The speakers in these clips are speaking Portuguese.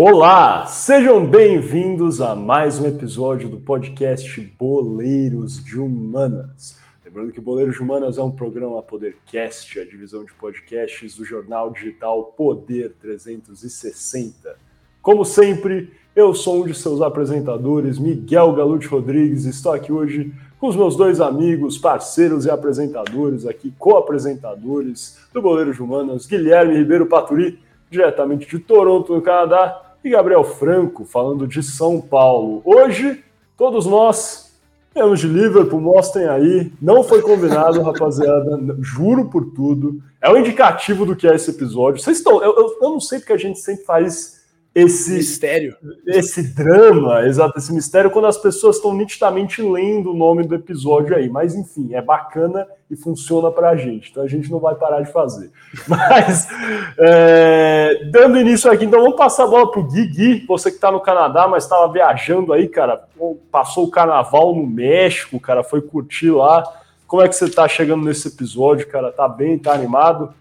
Olá, sejam bem-vindos a mais um episódio do podcast Boleiros de Humanas. Lembrando que Boleiros de Humanas é um programa Podercast, a divisão de podcasts do jornal digital Poder 360. Como sempre, eu sou um de seus apresentadores, Miguel Galute Rodrigues, estou aqui hoje com os meus dois amigos, parceiros e apresentadores, aqui co-apresentadores do Boleiros de Humanas, Guilherme Ribeiro Paturi, diretamente de Toronto, no Canadá, e Gabriel Franco, falando de São Paulo. Hoje, todos nós temos de Liverpool, mostrem aí. Não foi combinado, rapaziada, juro por tudo. É o um indicativo do que é esse episódio. Vocês estão. Eu, eu, eu não sei porque a gente sempre faz esse mistério, esse drama, exato, esse mistério quando as pessoas estão nitidamente lendo o nome do episódio aí. Mas enfim, é bacana e funciona para a gente, então a gente não vai parar de fazer. Mas é, dando início aqui, então vamos passar a bola pro Gui. Gui você que está no Canadá, mas estava viajando aí, cara, passou o Carnaval no México, cara, foi curtir lá. Como é que você está chegando nesse episódio, cara? Tá bem, tá animado?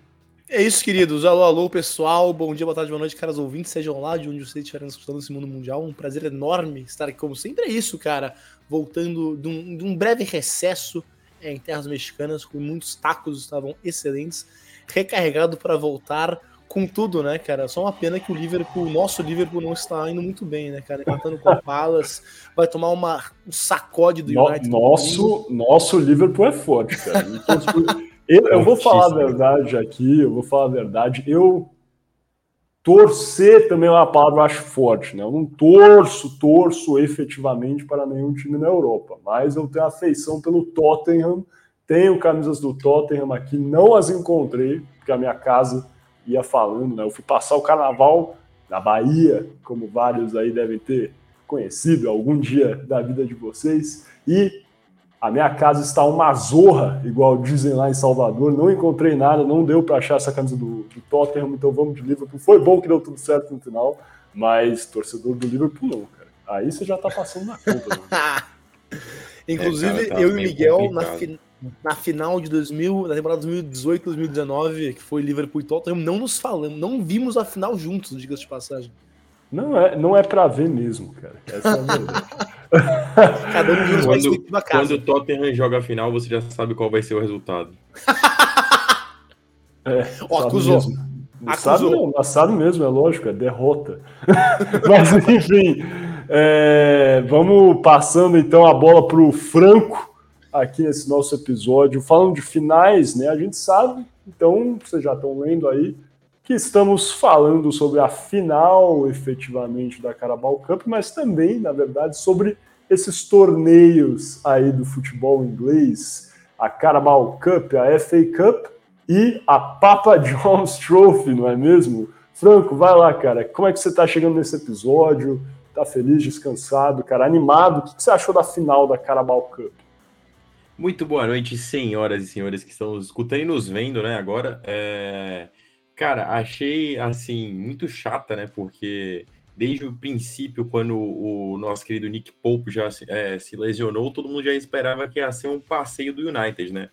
É isso, queridos. Alô, alô, pessoal. Bom dia, boa tarde, boa noite, caras ouvintes. Sejam lá de onde vocês estiverem escutando esse mundo mundial. Um prazer enorme estar aqui, como sempre. É isso, cara. Voltando de um, de um breve recesso é, em terras mexicanas, com muitos tacos estavam excelentes. Recarregado para voltar com tudo, né, cara? Só uma pena que o Liverpool, o nosso Liverpool, não está indo muito bem, né, cara? Empatando com o Palace, vai tomar uma, um sacode do United. Nosso, nosso Liverpool é forte, cara. Eu, eu vou falar a verdade aqui, eu vou falar a verdade. Eu torcer também é uma palavra eu acho forte, né? Eu não torço, torço efetivamente para nenhum time na Europa, mas eu tenho afeição pelo Tottenham, tenho camisas do Tottenham aqui, não as encontrei, porque a minha casa ia falando, né? Eu fui passar o carnaval na Bahia, como vários aí devem ter conhecido algum dia da vida de vocês, e a minha casa está uma zorra, igual dizem lá em Salvador. Não encontrei nada, não deu para achar essa camisa do, do, Tottenham, então vamos de Liverpool. Foi bom que deu tudo certo no final, mas torcedor do Liverpool não, cara. Aí você já está passando na conta. Inclusive, é, cara, tá eu e Miguel, na, fi na, final de 2000, na temporada 2018 2019, que foi Liverpool e Tottenham, não nos falamos, não vimos a final juntos, diga-se de passagem. Não é, não é para ver mesmo, cara. Essa é a verdade. Cada um de quando, quando o Tottenham joga a final, você já sabe qual vai ser o resultado. é, oh, acusou. Mesmo. Acusou. Sabe, mesmo, é lógico, é derrota. Mas enfim, é, vamos passando então a bola para o Franco aqui nesse nosso episódio, falando de finais, né? A gente sabe, então vocês já estão lendo aí que estamos falando sobre a final, efetivamente, da Carabao Cup, mas também, na verdade, sobre esses torneios aí do futebol inglês, a Carabao Cup, a FA Cup e a Papa John's Trophy, não é mesmo? Franco, vai lá, cara. Como é que você está chegando nesse episódio? Tá feliz, descansado, cara, animado? O que você achou da final da Carabao Cup? Muito boa noite, senhoras e senhores que estão escutando e nos vendo, né, agora. É... Cara, achei, assim, muito chata, né? Porque desde o princípio, quando o nosso querido Nick Pope já é, se lesionou, todo mundo já esperava que ia ser um passeio do United, né?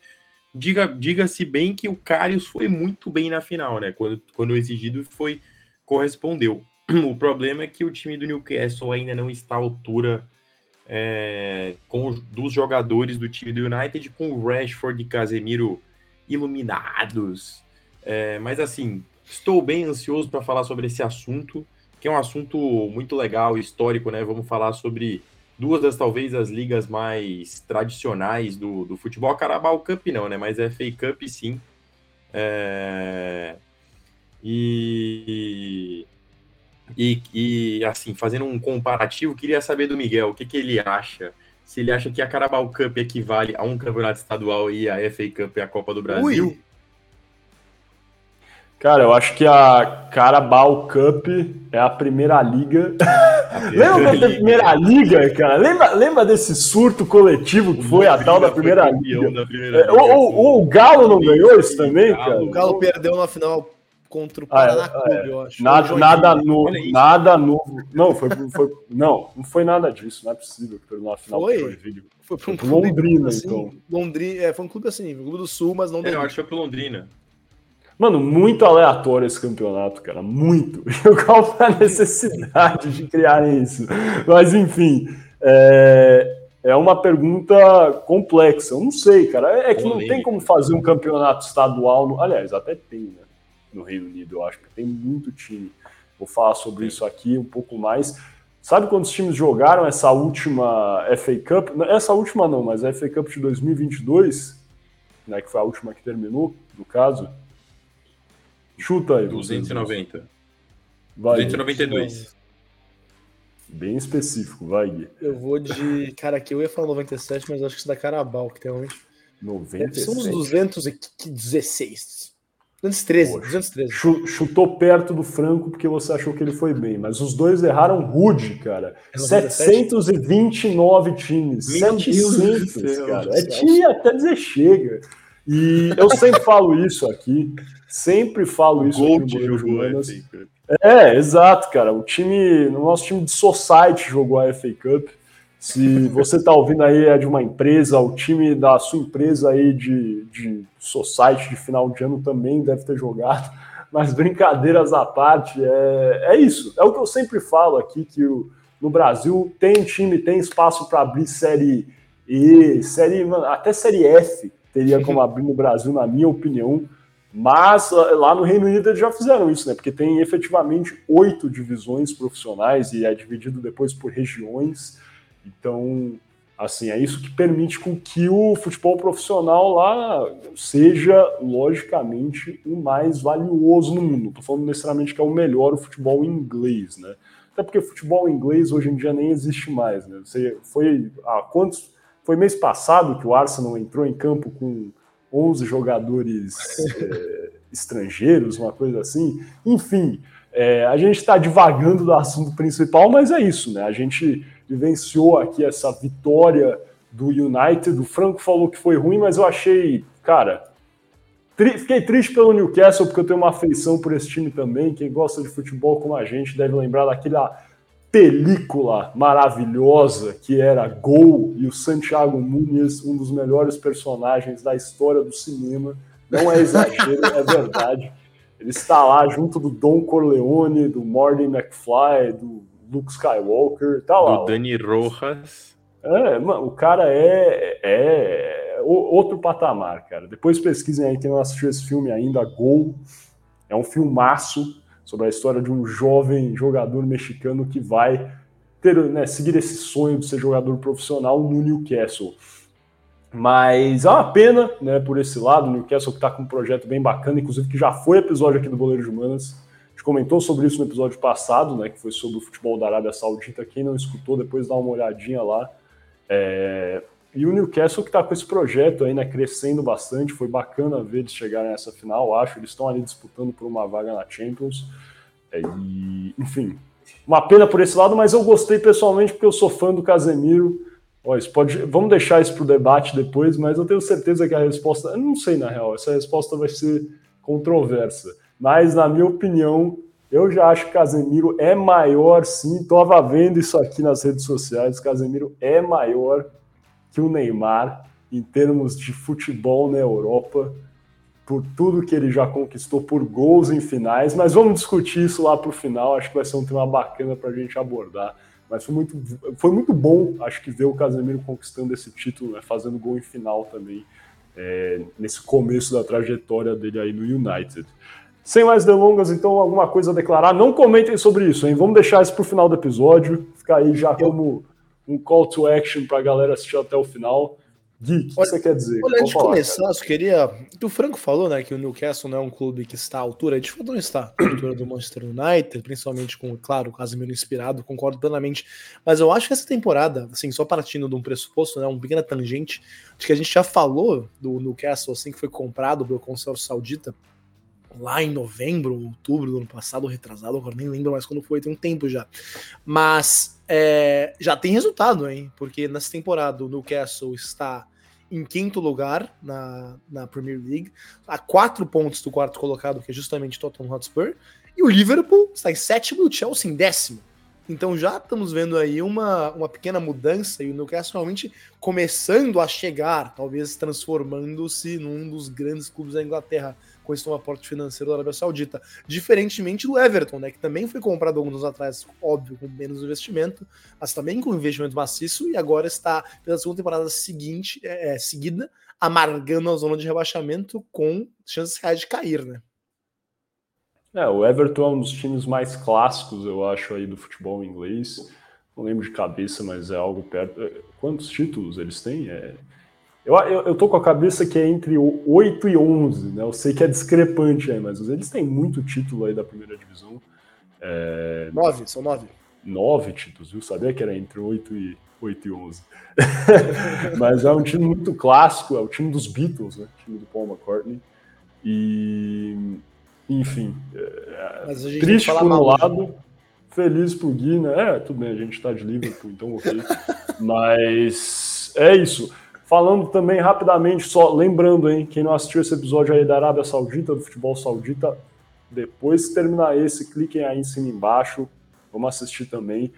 Diga-se diga bem que o Karius foi muito bem na final, né? Quando, quando exigido foi correspondeu. O problema é que o time do Newcastle ainda não está à altura é, com dos jogadores do time do United, com o Rashford e Casemiro iluminados, é, mas assim, estou bem ansioso para falar sobre esse assunto, que é um assunto muito legal, histórico, né? Vamos falar sobre duas das talvez as ligas mais tradicionais do, do futebol. Carabao Cup não, né? Mas é FA Cup sim. É... E, e, e, assim, fazendo um comparativo, queria saber do Miguel o que, que ele acha. Se ele acha que a Carabao Cup equivale a um campeonato estadual e a FA Cup é a Copa do Brasil. Ui. Cara, eu acho que a Carabao Cup é a primeira liga. A lembra da primeira liga, cara? Lembra, lembra desse surto coletivo que foi a tal da primeira liga? Da primeira é, liga o, o, Galo não ganhou isso também, cara? O Galo perdeu na final contra o Paraná ah, é, Clube, é. eu acho. Nada, nada novo, nada novo. Não, foi, foi, não, não foi nada disso, não é possível que perdeu na final foi. Foi para um clube Londrina, assim, então. Londrina, é, foi um clube assim, um clube do Sul, mas não. É, eu acho que foi pro Londrina. Mano, muito aleatório esse campeonato, cara. Muito. Qual foi a necessidade de criar isso? Mas, enfim, é, é uma pergunta complexa. Eu não sei, cara. É que não tem como fazer um campeonato estadual. No... Aliás, até tem, né? No Reino Unido, eu acho que tem muito time. Vou falar sobre isso aqui um pouco mais. Sabe quantos times jogaram essa última FA Cup? Essa última não, mas a FA Cup de 2022, né, que foi a última que terminou, no caso. Chuta aí. 290. Vai, 292. Bem específico, vai, Gui. Eu vou de. Cara, aqui eu ia falar 97, mas acho que isso da Carabal, que tem realmente. 97. São uns 216. 213, Poxa, 213. Chutou perto do Franco porque você achou que ele foi bem, mas os dois erraram rude, cara. É 729 times. Meu 700, cara. É time até dizer chega. E eu sempre falo isso aqui, sempre falo isso Gol aqui no Joanas. É, exato, cara. O time, o nosso time de Society jogou a FA Cup. Se você está ouvindo aí é de uma empresa, o time da sua empresa aí de, de Society de final de ano também deve ter jogado. Mas brincadeiras à parte, é, é isso. É o que eu sempre falo aqui, que o, no Brasil tem time, tem espaço para abrir série E, série, até série F teria como abrir no Brasil, na minha opinião. Mas ah, lá no Reino Unido eles já fizeram isso, né? Porque tem efetivamente oito divisões profissionais e é dividido depois por regiões. Então, assim, é isso que permite com que o futebol profissional lá seja, logicamente, o mais valioso no mundo. Estou falando necessariamente que é o melhor o futebol inglês, né? Até porque futebol inglês hoje em dia nem existe mais, né? Você foi há quantos foi mês passado que o Arsenal entrou em campo com 11 jogadores é, estrangeiros, uma coisa assim. Enfim, é, a gente está divagando do assunto principal, mas é isso, né? A gente vivenciou aqui essa vitória do United. O Franco falou que foi ruim, mas eu achei, cara, tri fiquei triste pelo Newcastle, porque eu tenho uma afeição por esse time também. Quem gosta de futebol como a gente deve lembrar daquela película maravilhosa que era Gol e o Santiago Nunes, um dos melhores personagens da história do cinema. Não é exagero, é verdade. Ele está lá junto do Don Corleone, do Morty McFly, do Luke Skywalker, tá lá. Do Dani Rojas. É, mano, o cara é, é outro patamar, cara. Depois pesquisem aí quem não assistiu esse filme ainda, Gol. É um filmaço sobre a história de um jovem jogador mexicano que vai ter, né, seguir esse sonho de ser jogador profissional no Newcastle. Mas é uma pena, né, por esse lado, o Newcastle que está com um projeto bem bacana, inclusive que já foi episódio aqui do Boleiro de Humanas. A gente comentou sobre isso no episódio passado, né, que foi sobre o futebol da Arábia Saudita. Quem não escutou, depois dá uma olhadinha lá. É... E o Newcastle que está com esse projeto aí, né, crescendo bastante, foi bacana ver eles chegarem nessa final, acho. Eles estão ali disputando por uma vaga na Champions. É, e, enfim, uma pena por esse lado, mas eu gostei pessoalmente porque eu sou fã do Casemiro. Ó, pode, vamos deixar isso para o debate depois, mas eu tenho certeza que a resposta. Eu não sei, na real, essa resposta vai ser controversa. Mas, na minha opinião, eu já acho que Casemiro é maior, sim. Estava vendo isso aqui nas redes sociais. Casemiro é maior que o Neymar em termos de futebol na Europa, por tudo que ele já conquistou, por gols em finais. Mas vamos discutir isso lá para o final. Acho que vai ser um tema bacana para a gente abordar. Mas foi muito, foi muito bom, acho que ver o Casemiro conquistando esse título, né, fazendo gol em final também, é, nesse começo da trajetória dele aí no United. Sem mais delongas, então, alguma coisa a declarar? Não comentem sobre isso, hein? Vamos deixar isso para o final do episódio, ficar aí já como um call to action para a galera assistir até o final. Gui, o que, você quer dizer? Olha, antes de começar, cara. eu queria. O Franco falou, né, que o Newcastle não é um clube que está à altura, de fato não está à altura do Manchester United, principalmente com, claro, o Casemiro inspirado, concordo plenamente. Mas eu acho que essa temporada, assim, só partindo de um pressuposto, né, um pequena tangente, de que a gente já falou do Newcastle, assim, que foi comprado pelo consórcio saudita, lá em novembro, outubro do ano passado, retrasado, agora nem lembro mais quando foi, tem um tempo já. Mas é, já tem resultado, hein? Porque nessa temporada o Newcastle está em quinto lugar na, na Premier League, a quatro pontos do quarto colocado, que é justamente Tottenham Hotspur, e o Liverpool está em sétimo e o Chelsea em décimo. Então já estamos vendo aí uma, uma pequena mudança e o Newcastle realmente começando a chegar, talvez transformando-se num dos grandes clubes da Inglaterra com esse novo aporte financeiro da Arábia Saudita. Diferentemente do Everton, né, que também foi comprado alguns anos atrás, óbvio, com menos investimento, mas também com investimento maciço e agora está pela segunda temporada seguinte, é, é seguida, amargando a zona de rebaixamento com chances reais de cair, né? É, o Everton é um dos times mais clássicos, eu acho, aí do futebol inglês. Não lembro de cabeça, mas é algo perto. Quantos títulos eles têm? É... Eu, eu, eu, tô com a cabeça que é entre 8 e 11, né? Eu sei que é discrepante aí, mas eles têm muito título aí da primeira divisão. É... Nove, são nove. Nove títulos, viu? Sabia que era entre 8 e, 8 e 11. mas é um time muito clássico, é o time dos Beatles, né? O time do Paul McCartney. E enfim, é, triste por um lado, feliz por Gui, né? É, tudo bem, a gente tá de Liverpool, então ok. Mas é isso. Falando também rapidamente, só lembrando, hein, quem não assistiu esse episódio aí da Arábia Saudita, do futebol saudita, depois que terminar esse, cliquem aí em cima embaixo, vamos assistir também.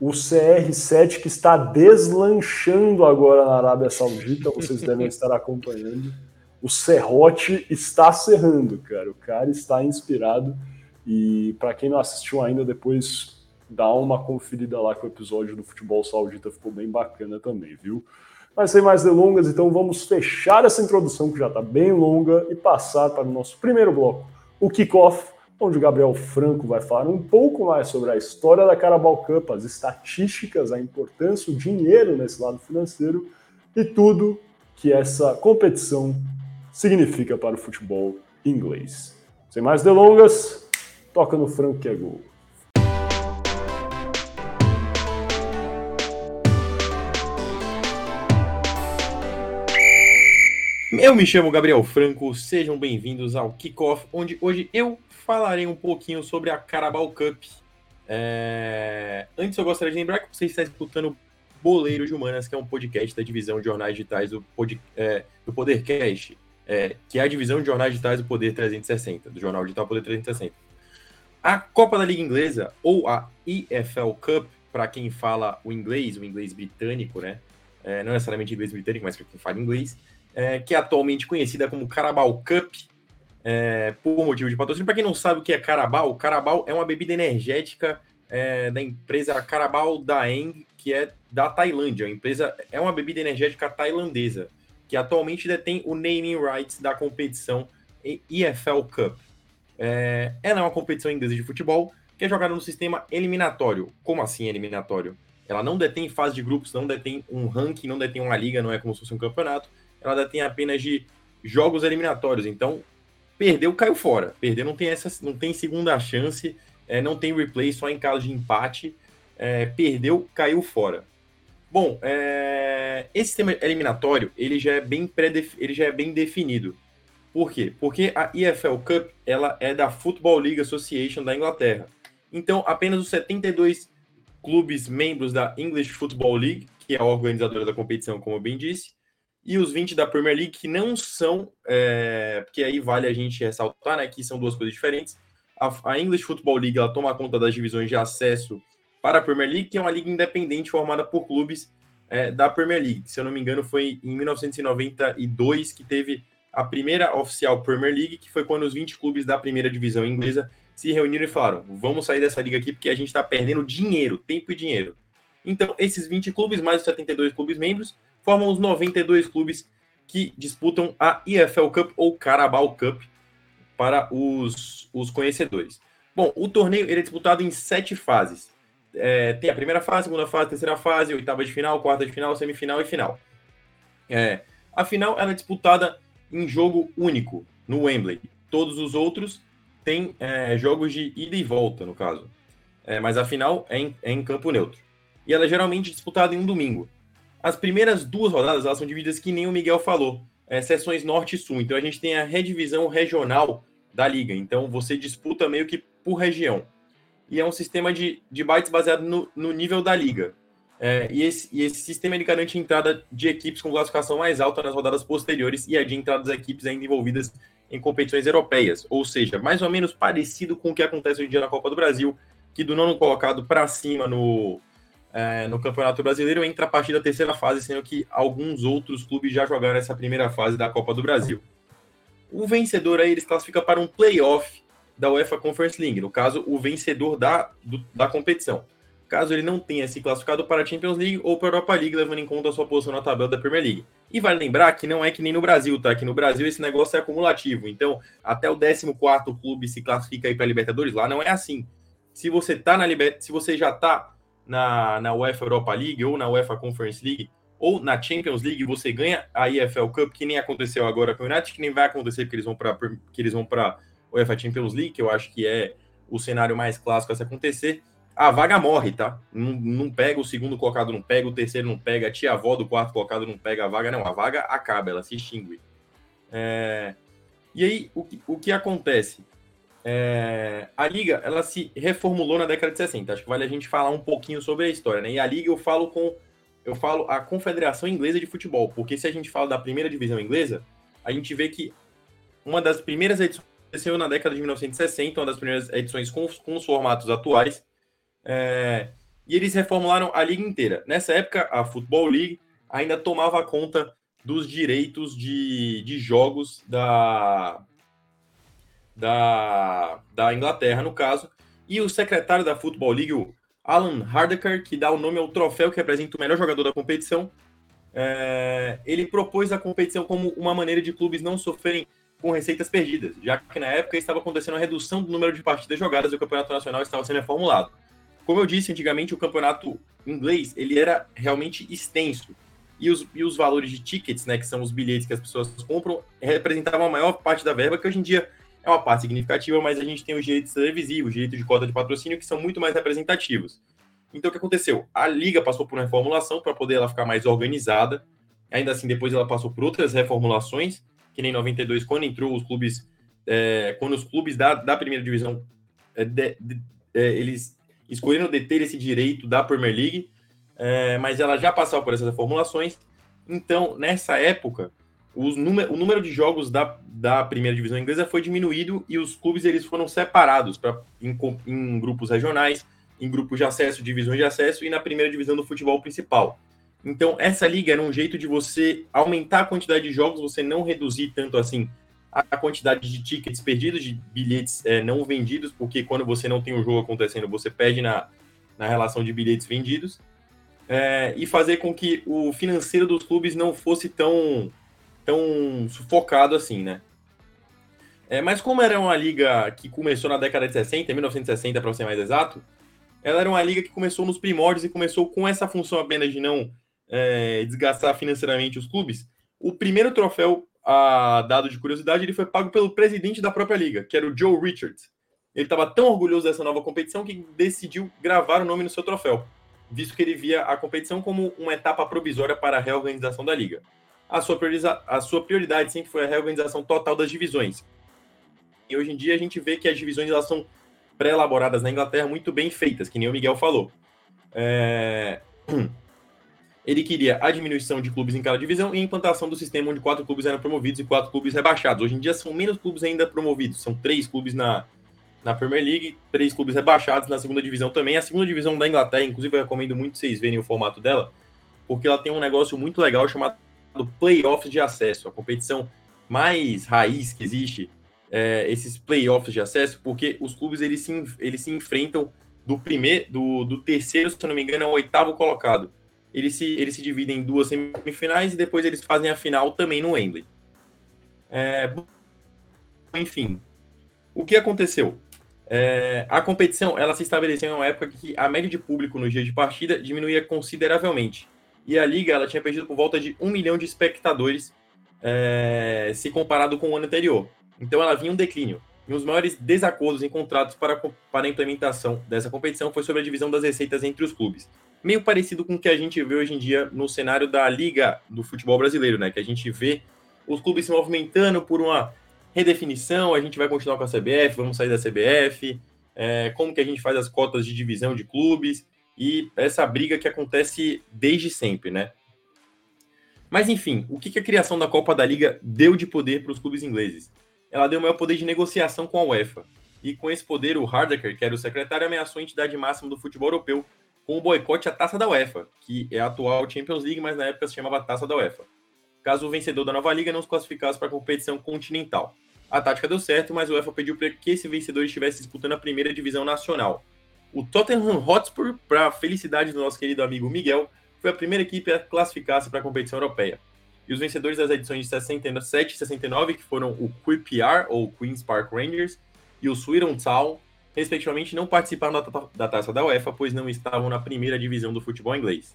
O CR7 que está deslanchando agora na Arábia Saudita, vocês devem estar acompanhando o serrote está serrando, cara. O cara está inspirado. E para quem não assistiu ainda, depois dá uma conferida lá que o episódio do futebol saudita ficou bem bacana também, viu? Mas sem mais delongas, então vamos fechar essa introdução que já está bem longa e passar para o nosso primeiro bloco, o kickoff, onde o Gabriel Franco vai falar um pouco mais sobre a história da Carabao Cup, as estatísticas, a importância, o dinheiro nesse lado financeiro e tudo que essa competição significa para o futebol inglês. Sem mais delongas, toca no franco que é gol. Eu me chamo Gabriel Franco, sejam bem-vindos ao Kickoff, onde hoje eu falarei um pouquinho sobre a Carabao Cup. É... Antes eu gostaria de lembrar que você está escutando Boleiro de Humanas, que é um podcast da divisão de jornais digitais do, pod... é... do Podercast é, que é a divisão de jornais digitais do Poder 360, do Jornal Digital Poder 360. A Copa da Liga Inglesa, ou a EFL Cup, para quem fala o inglês, o inglês britânico, né? É, não necessariamente inglês britânico, mas para quem fala inglês, é, que é atualmente conhecida como Carabao Cup, é, por motivo de patrocínio. Para quem não sabe o que é Carabao, Carabao é uma bebida energética é, da empresa Carabao Daeng, que é da Tailândia. A empresa é uma bebida energética tailandesa que atualmente detém o naming rights da competição EFL Cup. É, ela é uma competição inglesa de futebol que é jogada no sistema eliminatório. Como assim eliminatório? Ela não detém fase de grupos, não detém um ranking, não detém uma liga, não é como se fosse um campeonato. Ela detém apenas de jogos eliminatórios. Então, perdeu, caiu fora. Perder não tem essa, não tem segunda chance, é, não tem replay só em caso de empate. É, perdeu, caiu fora. Bom, é... esse sistema eliminatório ele já é bem ele já é bem definido. Por quê? Porque a EFL Cup ela é da Football League Association da Inglaterra. Então, apenas os 72 clubes membros da English Football League, que é a organizadora da competição, como eu bem disse, e os 20 da Premier League, que não são, é... porque aí vale a gente ressaltar, né, que são duas coisas diferentes. A, a English Football League ela toma conta das divisões de acesso para a Premier League, que é uma liga independente formada por clubes é, da Premier League. Se eu não me engano, foi em 1992 que teve a primeira oficial Premier League, que foi quando os 20 clubes da primeira divisão inglesa se reuniram e falaram: vamos sair dessa liga aqui porque a gente está perdendo dinheiro, tempo e dinheiro. Então, esses 20 clubes, mais os 72 clubes membros, formam os 92 clubes que disputam a EFL Cup ou Carabao Cup para os, os conhecedores. Bom, o torneio ele é disputado em sete fases é, tem a primeira fase, segunda fase, terceira fase, oitava de final, quarta de final, semifinal e final. É, a final ela é disputada em jogo único, no Wembley. Todos os outros têm é, jogos de ida e volta, no caso. É, mas a final é em, é em, campo neutro. E ela é geralmente disputada em um domingo. As primeiras duas rodadas elas são divididas que nem o Miguel falou, é, norte e sul. Então a gente tem a redivisão regional da liga. Então você disputa meio que por região e é um sistema de, de bytes baseado no, no nível da liga. É, e, esse, e esse sistema ele garante entrada de equipes com classificação mais alta nas rodadas posteriores e a de entrada das equipes ainda envolvidas em competições europeias. Ou seja, mais ou menos parecido com o que acontece hoje em dia na Copa do Brasil, que do nono colocado para cima no, é, no Campeonato Brasileiro entra a partir da terceira fase, sendo que alguns outros clubes já jogaram essa primeira fase da Copa do Brasil. O vencedor aí eles classificam para um playoff da UEFA Conference League, no caso, o vencedor da, do, da competição. Caso ele não tenha se classificado para a Champions League ou para a Europa League, levando em conta a sua posição na tabela da Premier League. E vale lembrar que não é que nem no Brasil, tá? Que no Brasil esse negócio é acumulativo. Então, até o 14 clube se classifica aí para a Libertadores, lá não é assim. Se você tá na Liber... se você já tá na, na UEFA Europa League ou na UEFA Conference League ou na Champions League, você ganha a EFL Cup, que nem aconteceu agora com o United, que nem vai acontecer porque eles vão para que eles vão para UEFA Champions League, que eu acho que é o cenário mais clássico a se acontecer. A vaga morre, tá? Não, não pega o segundo colocado, não pega o terceiro, não pega a tia-avó do quarto colocado, não pega a vaga, não. A vaga acaba, ela se extingue. É... E aí, o que, o que acontece? É... A Liga, ela se reformulou na década de 60. Acho que vale a gente falar um pouquinho sobre a história, né? E a Liga eu falo com eu falo a Confederação Inglesa de Futebol, porque se a gente fala da primeira divisão inglesa, a gente vê que uma das primeiras edições aconteceu na década de 1960, uma das primeiras edições com, com os formatos atuais, é, e eles reformularam a liga inteira. Nessa época, a Football League ainda tomava conta dos direitos de, de jogos da, da, da Inglaterra, no caso, e o secretário da Football League, o Alan Hardaker, que dá o nome ao troféu que representa o melhor jogador da competição, é, ele propôs a competição como uma maneira de clubes não sofrerem com receitas perdidas, já que na época estava acontecendo a redução do número de partidas jogadas e o campeonato nacional estava sendo reformulado. Como eu disse antigamente, o campeonato inglês ele era realmente extenso e os, e os valores de tickets, né, que são os bilhetes que as pessoas compram, representavam a maior parte da verba, que hoje em dia é uma parte significativa, mas a gente tem os direitos televisivos, os direitos de cota de patrocínio, que são muito mais representativos. Então, o que aconteceu? A liga passou por uma reformulação para poder ela ficar mais organizada. Ainda assim, depois ela passou por outras reformulações, que nem 92, quando entrou os clubes, é, quando os clubes da, da primeira divisão, é, de, de, é, eles escolheram deter esse direito da Premier League, é, mas ela já passou por essas reformulações. Então, nessa época, número, o número de jogos da, da primeira divisão inglesa foi diminuído e os clubes eles foram separados pra, em, em grupos regionais, em grupos de acesso, divisões de acesso e na primeira divisão do futebol principal. Então, essa liga era um jeito de você aumentar a quantidade de jogos, você não reduzir tanto assim a quantidade de tickets perdidos, de bilhetes é, não vendidos, porque quando você não tem o jogo acontecendo, você perde na, na relação de bilhetes vendidos, é, e fazer com que o financeiro dos clubes não fosse tão tão sufocado assim, né? É, mas como era uma liga que começou na década de 60, 1960 para ser mais exato, ela era uma liga que começou nos primórdios e começou com essa função apenas de não é, desgastar financeiramente os clubes. O primeiro troféu, a dado de curiosidade, ele foi pago pelo presidente da própria liga, que era o Joe Richards. Ele estava tão orgulhoso dessa nova competição que decidiu gravar o nome no seu troféu, visto que ele via a competição como uma etapa provisória para a reorganização da liga a sua, a sua prioridade sempre foi a reorganização total das divisões. E hoje em dia a gente vê que as divisões elas são pré-elaboradas na Inglaterra muito bem feitas, que nem o Miguel falou. É... Ele queria a diminuição de clubes em cada divisão e a implantação do sistema onde quatro clubes eram promovidos e quatro clubes rebaixados. Hoje em dia são menos clubes ainda promovidos, são três clubes na, na Premier League, três clubes rebaixados na segunda divisão também. A segunda divisão da Inglaterra, inclusive, eu recomendo muito vocês verem o formato dela, porque ela tem um negócio muito legal chamado do playoffs de acesso, a competição mais raiz que existe, é, esses playoffs de acesso, porque os clubes eles se, eles se enfrentam do primeiro, do, do terceiro, se não me engano, ao oitavo colocado. Eles se, eles se dividem em duas semifinais e depois eles fazem a final também no Wembley. É, enfim, o que aconteceu? É, a competição ela se estabeleceu em uma época que a média de público no dia de partida diminuía consideravelmente e a liga ela tinha perdido por volta de um milhão de espectadores é, se comparado com o ano anterior. Então ela vinha um declínio. E os maiores desacordos encontrados para, para a implementação dessa competição foi sobre a divisão das receitas entre os clubes. Meio parecido com o que a gente vê hoje em dia no cenário da Liga do Futebol Brasileiro, né? Que a gente vê os clubes se movimentando por uma redefinição, a gente vai continuar com a CBF, vamos sair da CBF, é, como que a gente faz as cotas de divisão de clubes e essa briga que acontece desde sempre, né? Mas enfim, o que a criação da Copa da Liga deu de poder para os clubes ingleses? Ela deu maior poder de negociação com a UEFA. E com esse poder, o Hardaker, que era o secretário, ameaçou a entidade máxima do futebol europeu com o boicote à taça da UEFA, que é a atual Champions League, mas na época se chamava Taça da UEFA. caso o vencedor da nova liga não se classificasse para a competição continental. A tática deu certo, mas o UEFA pediu para que esse vencedor estivesse disputando a primeira divisão nacional. O Tottenham Hotspur, para a felicidade do nosso querido amigo Miguel, foi a primeira equipe a classificar-se para a competição europeia. E os vencedores das edições de 67 e 69, que foram o QPR, ou Queen's Park Rangers, e o Swindon Town, respectivamente, não participaram da, taça da UEFA, pois não estavam na primeira divisão do futebol inglês.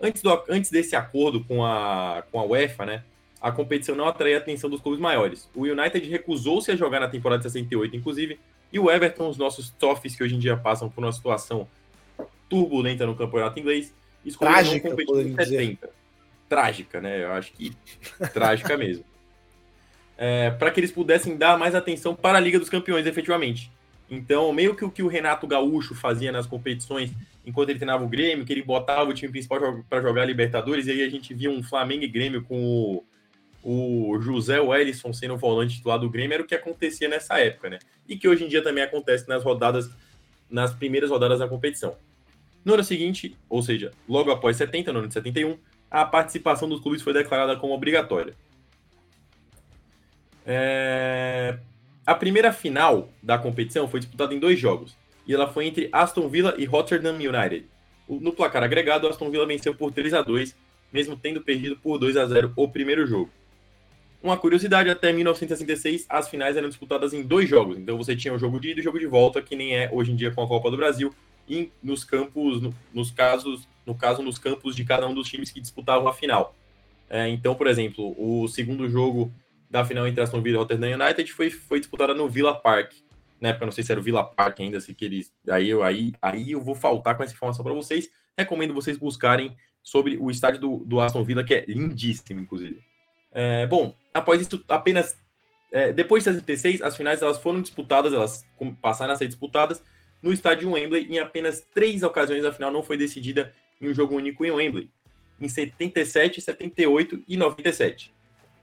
Antes, do, antes desse acordo com a, com a UEFA, né, a competição não atraía a atenção dos clubes maiores. O United recusou-se a jogar na temporada de 68, inclusive, e o Everton, os nossos toffs que hoje em dia passam por uma situação turbulenta no campeonato inglês, escolheram Trágica, competir em 70. Dizer. Trágica, né? Eu acho que trágica mesmo. É, para que eles pudessem dar mais atenção para a Liga dos Campeões, efetivamente. Então, meio que o que o Renato Gaúcho fazia nas competições, enquanto ele treinava o Grêmio, que ele botava o time principal para jogar Libertadores, e aí a gente via um Flamengo e Grêmio com o, o José Wellison sendo volante titular do Grêmio, era o que acontecia nessa época, né? E que hoje em dia também acontece nas rodadas, nas primeiras rodadas da competição. No ano seguinte, ou seja, logo após 70, no ano de 71, a participação dos clubes foi declarada como obrigatória. É... A primeira final da competição foi disputada em dois jogos, e ela foi entre Aston Villa e Rotterdam United. No placar agregado, Aston Villa venceu por 3 a 2 mesmo tendo perdido por 2 a 0 o primeiro jogo. Uma curiosidade, até 1966 as finais eram disputadas em dois jogos, então você tinha o jogo de ida e o jogo de volta, que nem é hoje em dia com a Copa do Brasil, e nos campos, no, nos casos, no caso, nos campos de cada um dos times que disputavam a final. É, então, por exemplo, o segundo jogo da final entre Aston Villa e Rotterdam United foi, foi disputada no Villa Park. Na época, não sei se era o Villa Park ainda, se que eles. Aí eu, aí, aí eu vou faltar com essa informação para vocês. Recomendo vocês buscarem sobre o estádio do, do Aston Villa, que é lindíssimo, inclusive. É, bom, após isso, apenas. É, depois de 76, as finais elas foram disputadas, elas passaram a ser disputadas no estádio Wembley. Em apenas três ocasiões, a final não foi decidida em um jogo único em Wembley. Em 77, 78 e 97.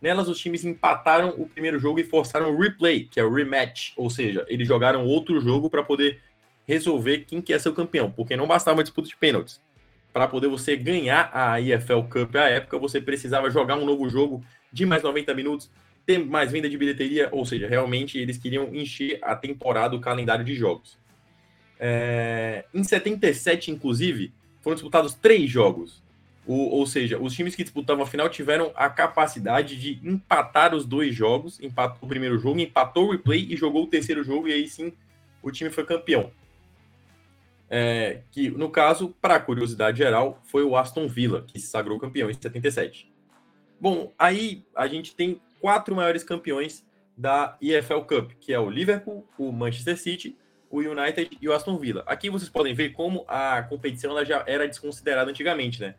Nelas, os times empataram o primeiro jogo e forçaram o replay, que é o rematch, ou seja, eles jogaram outro jogo para poder resolver quem quer ser o campeão, porque não bastava uma disputa de pênaltis. Para poder você ganhar a EFL Cup à época, você precisava jogar um novo jogo de mais 90 minutos, ter mais venda de bilheteria, ou seja, realmente eles queriam encher a temporada, o calendário de jogos. É... Em 77, inclusive, foram disputados três jogos. O, ou seja, os times que disputavam a final tiveram a capacidade de empatar os dois jogos, empatou o primeiro jogo, empatou o replay e jogou o terceiro jogo, e aí sim o time foi campeão. É, que, no caso, para curiosidade geral, foi o Aston Villa, que se sagrou campeão em 77. Bom, aí a gente tem quatro maiores campeões da EFL Cup, que é o Liverpool, o Manchester City, o United e o Aston Villa. Aqui vocês podem ver como a competição ela já era desconsiderada antigamente, né?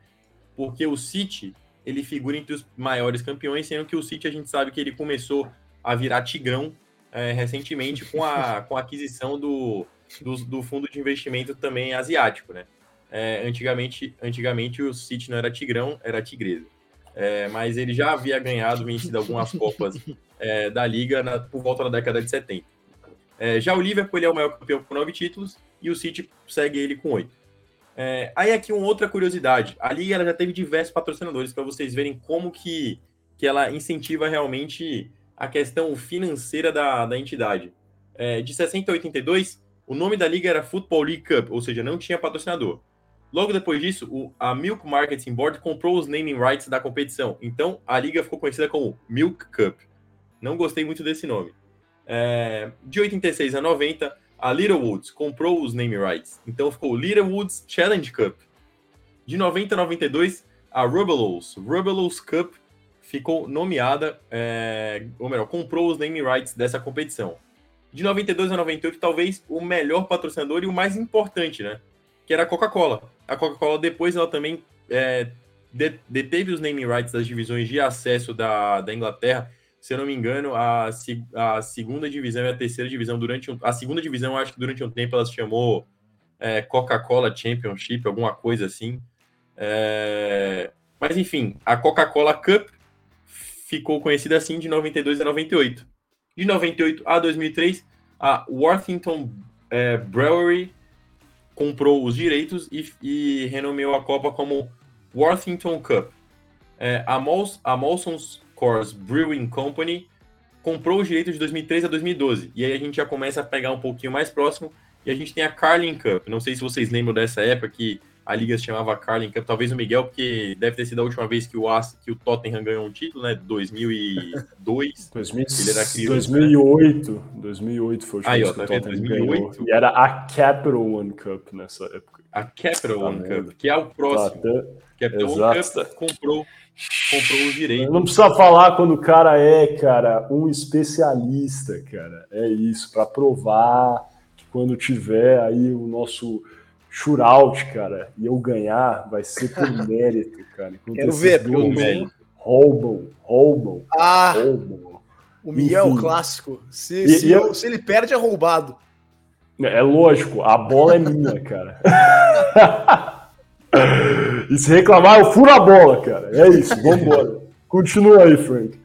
porque o City ele figura entre os maiores campeões, sendo que o City a gente sabe que ele começou a virar tigrão é, recentemente com a, com a aquisição do, do, do, fundo de investimento também asiático, né? É, antigamente, antigamente o City não era tigrão, era tigresa. É, mas ele já havia ganhado, vencido algumas copas é, da liga na, por volta da década de 70. É, já o Liverpool ele é o maior campeão com nove títulos e o City segue ele com oito. É, aí aqui uma outra curiosidade. A liga ela já teve diversos patrocinadores para vocês verem como que, que ela incentiva realmente a questão financeira da, da entidade. É, de 60 a 82, o nome da liga era Football League Cup, ou seja, não tinha patrocinador. Logo depois disso, o, a Milk Marketing Board comprou os naming rights da competição. Então, a liga ficou conhecida como Milk Cup. Não gostei muito desse nome. É, de 86 a 90, a Littlewoods comprou os name rights, então ficou Littlewoods Challenge Cup. De 90 a 92, a Rubelos, Rubelos Cup ficou nomeada, é, ou melhor, comprou os name rights dessa competição. De 92 a 98, talvez o melhor patrocinador e o mais importante, né? Que era a Coca-Cola. A Coca-Cola depois ela também é, deteve os name rights das divisões de acesso da, da Inglaterra se eu não me engano, a, a segunda divisão e a terceira divisão durante um, a segunda divisão, acho que durante um tempo ela se chamou é, Coca-Cola Championship, alguma coisa assim. É, mas enfim, a Coca-Cola Cup ficou conhecida assim de 92 a 98. De 98 a 2003, a Worthington é, Brewery comprou os direitos e, e renomeou a Copa como Worthington Cup. é, a, Mols, a Molson's Coors Brewing Company comprou os direitos de 2013 a 2012. E aí a gente já começa a pegar um pouquinho mais próximo. E a gente tem a Carling Cup. Não sei se vocês lembram dessa época que a liga se chamava Carling Cup. Talvez o Miguel, porque deve ter sido a última vez que o, As, que o Tottenham ganhou um título, né? 2002. 2000, ele era criança, 2008. Né? 2008 foi o Aí, ó, tá vendo? 2008. Ganhou. E era a Capital One Cup nessa época. A Capital tá One Cup, que é o próximo. Tá, Capital One Cup comprou comprou o direito. Não precisa falar quando o cara é, cara, um especialista, cara. É isso, para provar que quando tiver aí o nosso shootout, cara, e eu ganhar, vai ser por mérito, cara. Enquanto Quero ver, pelo mérito. Roubam, roubam, ah, roubam. O Miguel é o clássico. Se, e, se, e eu, se ele perde, é roubado. É lógico, a bola é minha, cara. E se reclamar, eu furo a bola, cara. É isso, vambora. Continua aí, Frank.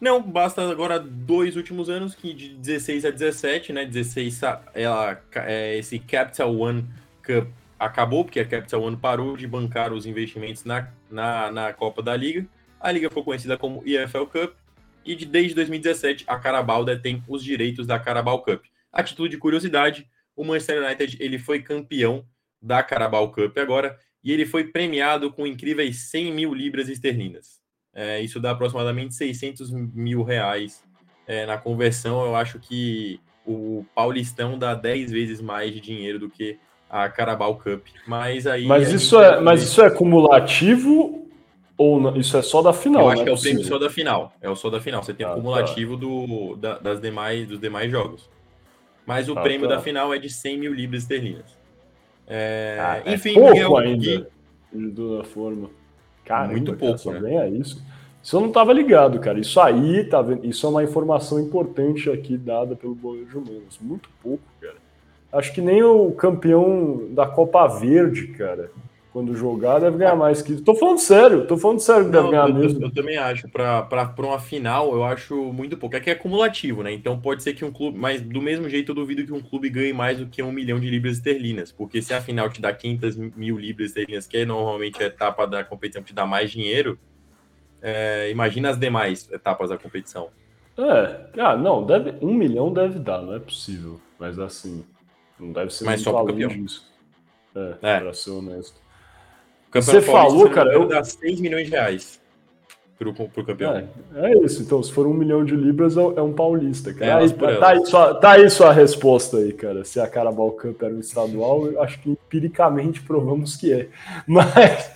Não, basta agora dois últimos anos, que de 16 a 17, né? 16, ela, é, esse Capital One Cup acabou, porque a Capital One parou de bancar os investimentos na, na, na Copa da Liga. A liga foi conhecida como EFL Cup. E de, desde 2017, a Carabao detém os direitos da Carabao Cup. A título de curiosidade, o Manchester United ele foi campeão da Carabao Cup agora e ele foi premiado com incríveis 100 mil libras esterlinas. É, isso dá aproximadamente 600 mil reais é, na conversão. Eu acho que o Paulistão dá 10 vezes mais de dinheiro do que a Carabao Cup. Mas aí. Mas isso é, mas isso é cumulativo ou não? isso é só da final? Eu acho que é, é o prêmio só da final. É o só da final. Você tem ah, o tá. cumulativo tá. do, da, das demais, dos demais jogos. Mas o ah, prêmio tá. da final é de 100 mil libras esterlinas. É, ah, é enfim, pouco Miguel, ainda, de toda forma. Caramba, muito pouco, cara, né? isso. Isso eu não estava ligado, cara. Isso aí, tá vendo? Isso é uma informação importante aqui dada pelo Boleiro de Humanos. Muito pouco, cara. Acho que nem o campeão da Copa Verde, cara, quando jogar, deve ganhar mais que. Tô falando sério, tô falando sério que Não, deve ganhar eu, mesmo. Eu, eu também acho. Para uma final, eu acho muito pouco. É que é acumulativo, né? Então pode ser que um clube. Mas do mesmo jeito, eu duvido que um clube ganhe mais do que um milhão de libras esterlinas. Porque se a final te dá 500 mil libras esterlinas, que é normalmente a etapa da competição que te dá mais dinheiro, é, imagina as demais etapas da competição. É, ah, não, deve, um milhão deve dar, não é possível. Mas assim, não deve ser mas muito só além disso. É, é. pra ser honesto. Você falou, cara. Eu dar 6 milhões de reais pro, pro campeão. É, é, isso. Então, se for um milhão de libras, é um paulista. Cara. É, aí, tá, aí sua, tá aí sua resposta aí, cara. Se a Carabao Cup era um estadual, eu acho que empiricamente provamos que é. Mas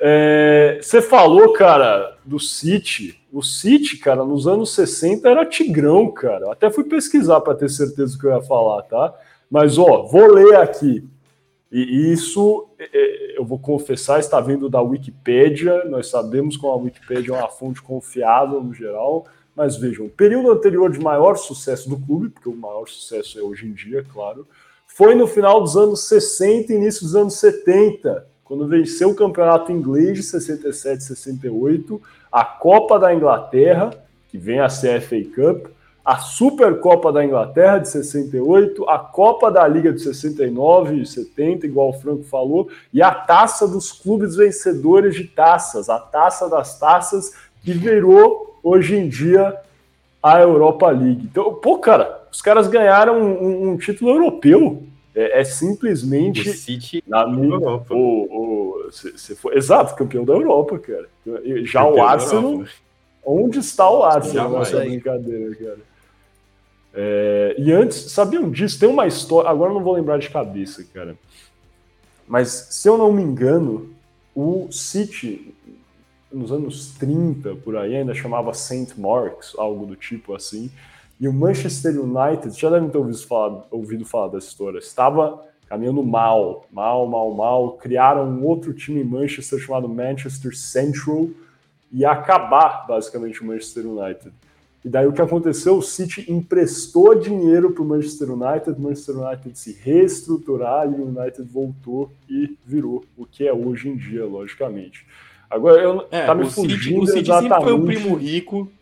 é, você falou, cara, do City. O City, cara, nos anos 60 era Tigrão, cara. Eu até fui pesquisar para ter certeza do que eu ia falar, tá? Mas, ó, vou ler aqui. E isso, é, é, eu vou confessar, está vindo da Wikipédia. Nós sabemos que a Wikipédia é uma fonte confiável no geral. Mas vejam, o período anterior de maior sucesso do clube, porque o maior sucesso é hoje em dia, claro, foi no final dos anos 60 e início dos anos 70, quando venceu o campeonato inglês de 67 68, a Copa da Inglaterra, que vem a CFA Cup, a Supercopa da Inglaterra de 68, a Copa da Liga de 69 e 70, igual o Franco falou, e a taça dos clubes vencedores de taças, a taça das taças que virou hoje em dia a Europa League. Então, pô, cara, os caras ganharam um, um título europeu. É, é, simplesmente. O City na minha, Europa. O, o, se, se for, exato, campeão da Europa, cara. Já campeão o Arsenal. Onde está o Arsenal nessa brincadeira, cara? É, e antes, sabiam disso? Tem uma história, agora não vou lembrar de cabeça, cara. Mas, se eu não me engano, o City, nos anos 30, por aí, ainda chamava St. Marks, algo do tipo assim. E o Manchester United, já devem ter ouvido falar, ouvido falar dessa história, estava caminhando mal, mal, mal, mal. Criaram um outro time em Manchester chamado Manchester Central e acabar, basicamente, o Manchester United. E daí o que aconteceu? O City emprestou dinheiro para o Manchester United, o Manchester United se reestruturar e o United voltou e virou o que é hoje em dia, logicamente. Agora, eu, é, tá me o fugindo City, O City exatamente. sempre foi o primo rico.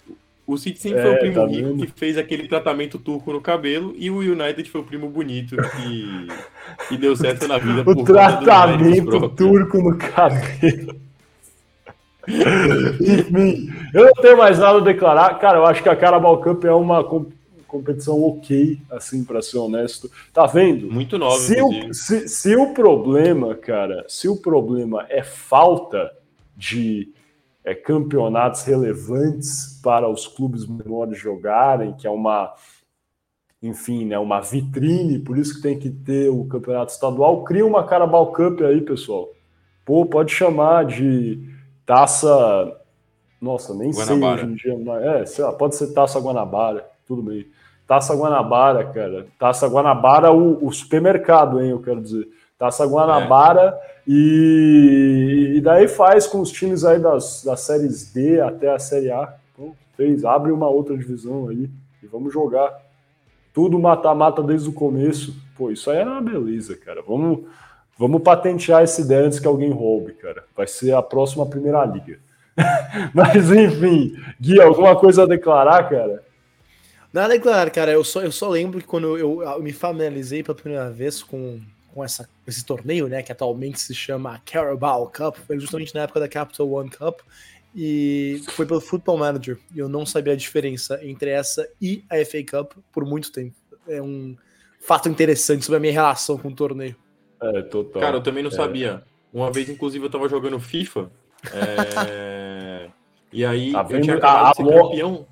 O City sempre é, foi o primo tá rico vendo? que fez aquele tratamento turco no cabelo e o United foi o primo bonito que, que deu certo na vida. o tratamento turco no cabelo. Enfim, eu não tenho mais nada a declarar. Cara, eu acho que a Carabao Cup é uma competição ok, assim, para ser honesto. Tá vendo? Muito nova, se o, se, se o problema, cara, se o problema é falta de é, campeonatos relevantes para os clubes menores jogarem, que é uma, enfim, né, uma vitrine, por isso que tem que ter o campeonato estadual, cria uma Carabao Cup aí, pessoal. Pô, pode chamar de taça. Nossa, nem Guanabara. sei hoje em dia. Mas, é, sei lá, pode ser taça Guanabara, tudo bem. Taça Guanabara, cara. Taça Guanabara, o, o supermercado, hein, eu quero dizer. Taça Guanabara é. e, e, daí faz com os times aí das, das séries D até a série A. Então, fez, abre uma outra divisão aí e vamos jogar. Tudo mata-mata desde o começo. Pô, isso aí é uma beleza, cara. Vamos, vamos patentear essa ideia antes que alguém roube, cara. Vai ser a próxima Primeira Liga. Mas enfim, Gui, alguma coisa a declarar, cara? Nada a declarar, cara. Eu só, eu só lembro que quando eu, eu me familiarizei pela primeira vez com, com essa, esse torneio, né, que atualmente se chama Carabao Cup, foi justamente na época da Capital One Cup, e foi pelo Football Manager. E eu não sabia a diferença entre essa e a FA Cup por muito tempo. É um fato interessante sobre a minha relação com o torneio. É, total. Cara, eu também não é. sabia. Uma vez, inclusive, eu tava jogando FIFA. É... e aí tá eu tinha acabado de ser campeão.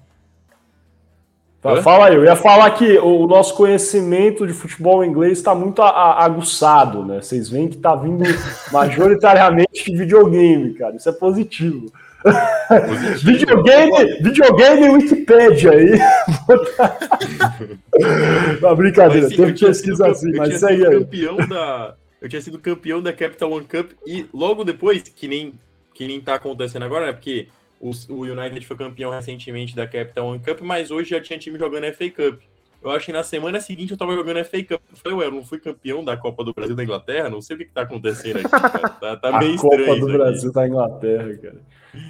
Hã? Fala aí, eu ia falar que o nosso conhecimento de futebol inglês está muito aguçado, né? Vocês veem que está vindo majoritariamente de videogame, cara. Isso é positivo. Videogame, videogame Wikipedia aí. Uma brincadeira, tem pesquisa assim, mas segue aí. Campeão da, eu tinha sido campeão da Capital One Cup e logo depois, que nem, que nem tá acontecendo agora, né? Porque o, o United foi campeão recentemente da Capital One Cup, mas hoje já tinha time jogando FA Cup. Eu acho que na semana seguinte eu tava jogando FA Cup. Eu falei, ué, eu não fui campeão da Copa do Brasil da Inglaterra? Não sei o que, que tá acontecendo aqui, cara. Tá, tá meio estranho. Copa do Brasil da Inglaterra, cara.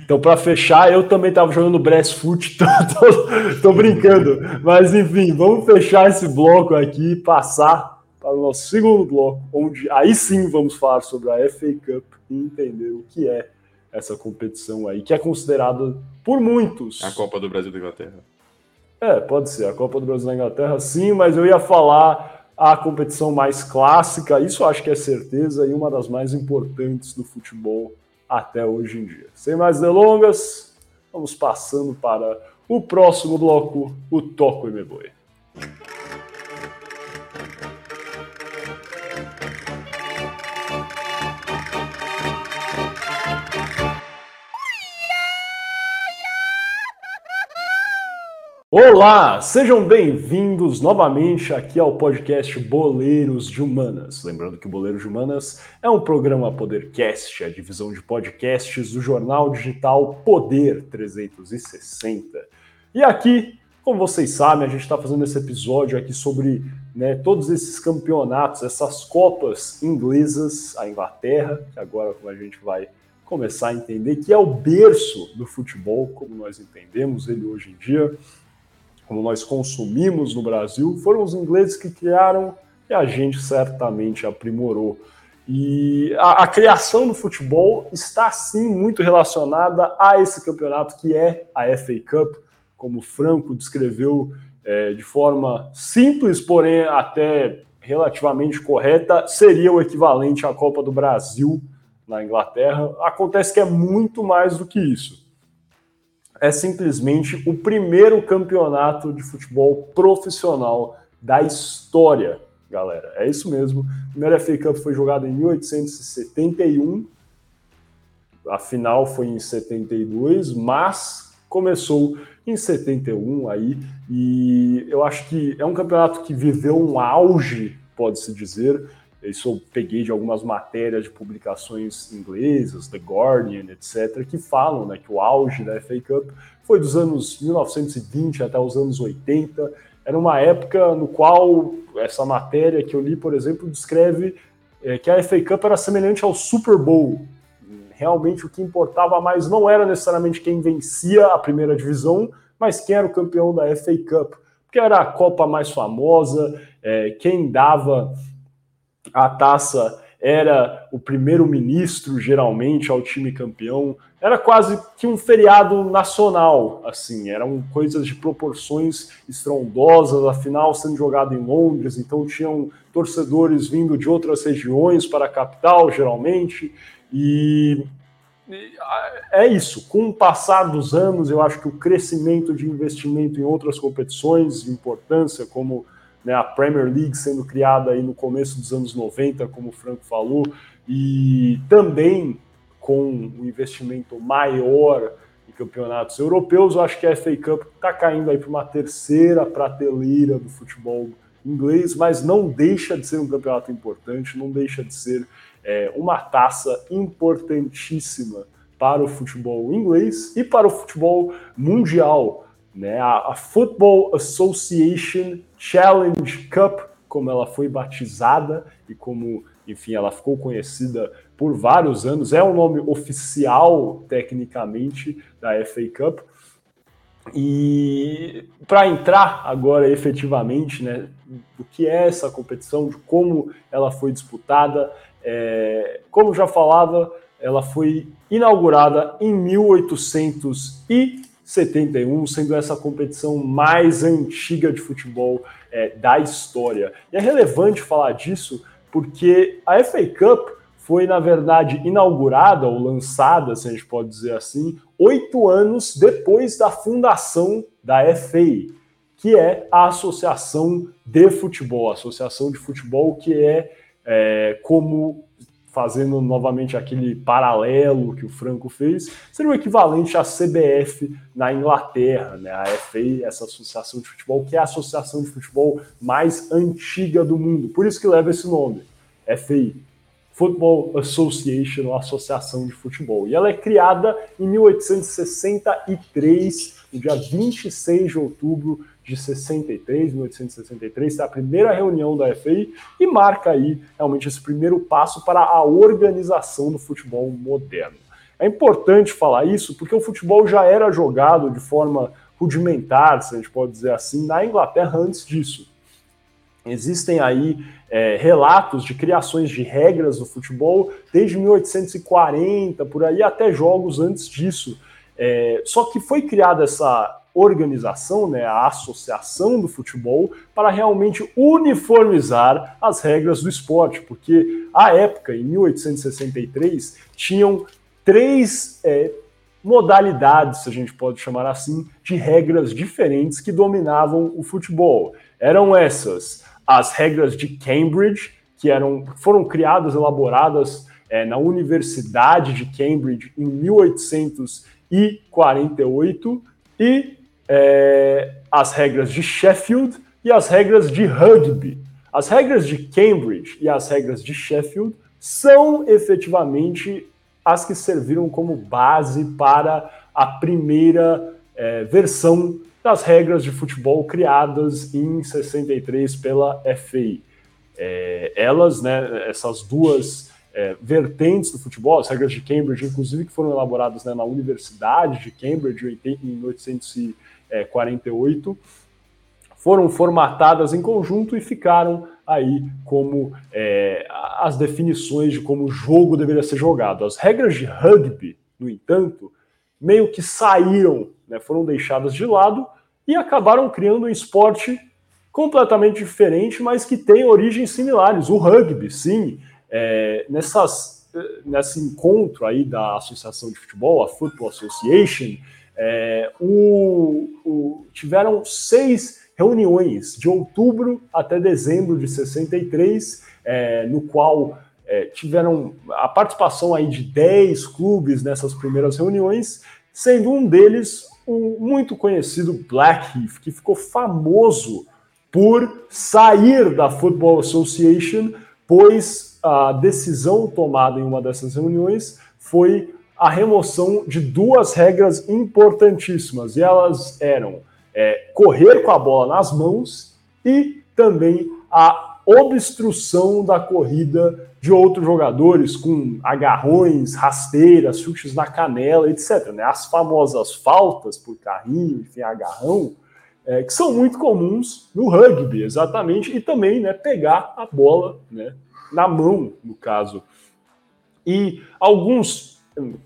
Então, para fechar, eu também tava jogando Brasfoot, tô, tô, tô brincando. Mas enfim, vamos fechar esse bloco aqui e passar para o nosso segundo bloco, onde aí sim vamos falar sobre a FA Cup e entender o que é essa competição aí, que é considerada por muitos. A Copa do Brasil da Inglaterra. É, pode ser. A Copa do Brasil da Inglaterra, sim, mas eu ia falar a competição mais clássica, isso acho que é certeza, e uma das mais importantes do futebol até hoje em dia. Sem mais delongas, vamos passando para o próximo bloco, o Toco e Me Olá, sejam bem-vindos novamente aqui ao podcast Boleiros de Humanas. Lembrando que o Boleiros de Humanas é um programa Podercast, a divisão de podcasts do jornal digital Poder 360. E aqui, como vocês sabem, a gente está fazendo esse episódio aqui sobre né, todos esses campeonatos, essas copas inglesas, a Inglaterra, que agora como a gente vai começar a entender, que é o berço do futebol, como nós entendemos ele hoje em dia como nós consumimos no Brasil, foram os ingleses que criaram e a gente certamente aprimorou. E a, a, criação do futebol está sim muito relacionada a esse campeonato que é a FA Cup, como Franco descreveu é, de forma simples, porém até relativamente correta, seria o equivalente à Copa do Brasil na Inglaterra. Acontece que é muito mais do que isso é simplesmente o primeiro campeonato de futebol profissional da história, galera. É isso mesmo. A primeira FA Cup foi jogada em 1871, a final foi em 72, mas começou em 71 aí, e eu acho que é um campeonato que viveu um auge, pode-se dizer, isso eu peguei de algumas matérias de publicações inglesas, The Guardian, etc., que falam né, que o auge da FA Cup foi dos anos 1920 até os anos 80. Era uma época no qual essa matéria que eu li, por exemplo, descreve é, que a FA Cup era semelhante ao Super Bowl. Realmente o que importava mais não era necessariamente quem vencia a primeira divisão, mas quem era o campeão da FA Cup, porque era a Copa mais famosa, é, quem dava a taça era o primeiro-ministro, geralmente, ao time campeão. Era quase que um feriado nacional, assim, eram coisas de proporções estrondosas, afinal sendo jogado em Londres, então tinham torcedores vindo de outras regiões para a capital, geralmente, e é isso. Com o passar dos anos, eu acho que o crescimento de investimento em outras competições de importância, como né, a Premier League sendo criada aí no começo dos anos 90, como o Franco falou, e também com um investimento maior em campeonatos europeus, eu acho que a FA Cup está caindo aí para uma terceira prateleira do futebol inglês, mas não deixa de ser um campeonato importante, não deixa de ser é, uma taça importantíssima para o futebol inglês e para o futebol mundial. Né? A, a Football Association Challenge Cup, como ela foi batizada e como, enfim, ela ficou conhecida por vários anos, é o nome oficial, tecnicamente, da FA Cup. E para entrar agora efetivamente, né, do que é essa competição, de como ela foi disputada, é, como já falava, ela foi inaugurada em 1871, sendo essa competição mais antiga de futebol é, da história. E é relevante falar disso porque a FA Cup foi, na verdade, inaugurada ou lançada, se a gente pode dizer assim, oito anos depois da fundação da FA, que é a Associação de Futebol, a Associação de Futebol que é é, como fazendo novamente aquele paralelo que o Franco fez, seria o equivalente à CBF na Inglaterra, né? A FA, essa associação de futebol, que é a associação de futebol mais antiga do mundo. Por isso que leva esse nome, FA, Football Association, ou Associação de Futebol. E ela é criada em 1863, no dia 26 de outubro de 63, 1863, é a primeira reunião da FA e marca aí realmente esse primeiro passo para a organização do futebol moderno. É importante falar isso porque o futebol já era jogado de forma rudimentar, se a gente pode dizer assim, na Inglaterra antes disso. Existem aí é, relatos de criações de regras do futebol desde 1840, por aí, até jogos antes disso. É, só que foi criada essa organização, né, a associação do futebol, para realmente uniformizar as regras do esporte, porque à época, em 1863, tinham três é, modalidades, se a gente pode chamar assim, de regras diferentes que dominavam o futebol. Eram essas as regras de Cambridge, que eram, foram criadas, elaboradas é, na Universidade de Cambridge em 1848, e é, as regras de Sheffield e as regras de rugby. As regras de Cambridge e as regras de Sheffield são efetivamente as que serviram como base para a primeira é, versão das regras de futebol criadas em 63 pela FA. É, elas, né, essas duas é, vertentes do futebol, as regras de Cambridge, inclusive, que foram elaboradas né, na Universidade de Cambridge em 1800 é, 48, foram formatadas em conjunto e ficaram aí como é, as definições de como o jogo deveria ser jogado. As regras de rugby, no entanto, meio que saíram, né, foram deixadas de lado e acabaram criando um esporte completamente diferente, mas que tem origens similares. O rugby, sim, é, nessas, nesse encontro aí da Associação de Futebol, a Football Association, é, o, o, tiveram seis reuniões de outubro até dezembro de 63, é, no qual é, tiveram a participação aí de 10 clubes nessas primeiras reuniões, sendo um deles o muito conhecido Blackheath, que ficou famoso por sair da Football Association, pois a decisão tomada em uma dessas reuniões foi a remoção de duas regras importantíssimas, e elas eram é, correr com a bola nas mãos e também a obstrução da corrida de outros jogadores com agarrões, rasteiras, chutes na canela, etc. Né? As famosas faltas por carrinho, enfim, agarrão, é, que são muito comuns no rugby, exatamente, e também né, pegar a bola né, na mão, no caso. E alguns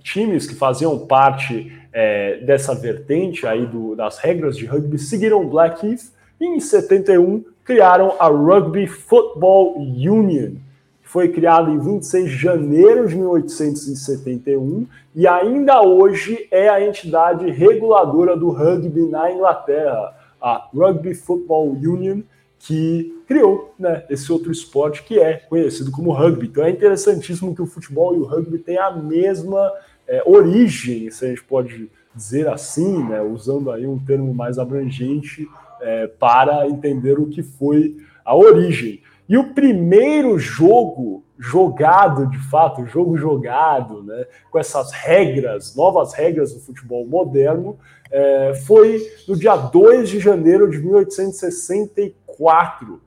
times que faziam parte é, dessa vertente aí do, das regras de rugby seguiram Blackheath e em 71 criaram a Rugby Football Union, foi criada em 26 de janeiro de 1871 e ainda hoje é a entidade reguladora do rugby na Inglaterra, a Rugby Football Union, que criou né, esse outro esporte que é conhecido como rugby. Então é interessantíssimo que o futebol e o rugby têm a mesma é, origem, se a gente pode dizer assim, né, usando aí um termo mais abrangente é, para entender o que foi a origem. E o primeiro jogo jogado, de fato, jogo jogado, né, com essas regras, novas regras do futebol moderno, é, foi no dia 2 de janeiro de 1864.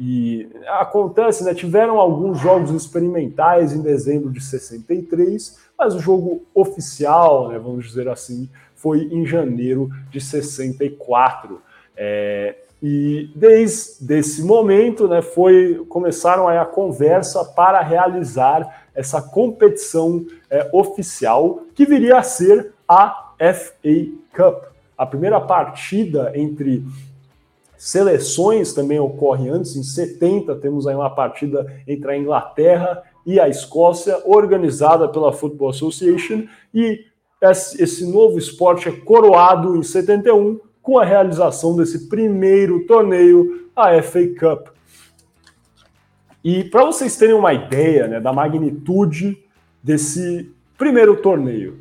E acontece, né? Tiveram alguns jogos experimentais em dezembro de 63, mas o jogo oficial, né, vamos dizer assim, foi em janeiro de 64. É, e desde esse momento, né, foi começaram aí a conversa para realizar essa competição é, oficial que viria a ser a FA Cup. A primeira partida entre seleções também ocorre antes, em 70 temos aí uma partida entre a Inglaterra e a Escócia, organizada pela Football Association, e esse novo esporte é coroado em 71 com a realização desse primeiro torneio, a FA Cup. E para vocês terem uma ideia né, da magnitude desse primeiro torneio,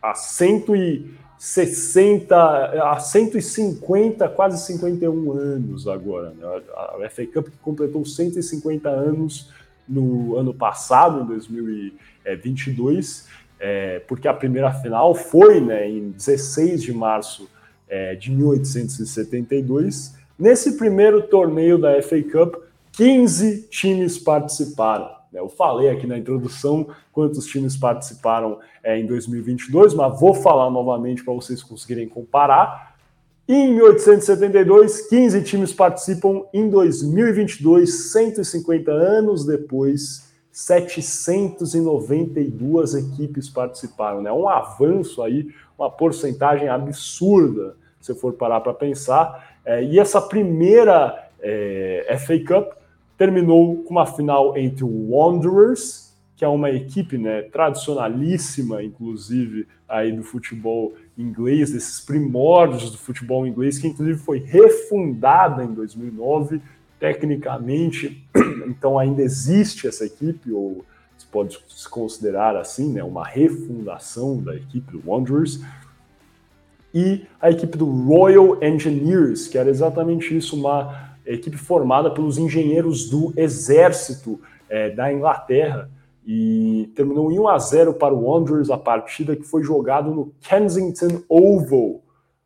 a 160, a 150, quase 51 anos agora. Né? A FA Cup completou 150 anos no ano passado, em 2022, é, porque a primeira final foi né, em 16 de março é, de 1872. Nesse primeiro torneio da FA Cup, 15 times participaram. Né? Eu falei aqui na introdução quantos times participaram é, em 2022, mas vou falar novamente para vocês conseguirem comparar. Em 1872, 15 times participam. Em 2022, 150 anos depois, 792 equipes participaram. Né? Um avanço aí, uma porcentagem absurda se for parar para pensar. É, e essa primeira é, FA Cup terminou com uma final entre o Wanderers, que é uma equipe né, tradicionalíssima, inclusive, aí do futebol inglês, desses primórdios do futebol inglês, que inclusive foi refundada em 2009, tecnicamente, então ainda existe essa equipe, ou se pode se considerar assim, né, uma refundação da equipe do Wanderers, e a equipe do Royal Engineers, que era exatamente isso, uma equipe formada pelos engenheiros do Exército é, da Inglaterra. E terminou em 1 a 0 para o Wanderers a partida que foi jogado no Kensington Oval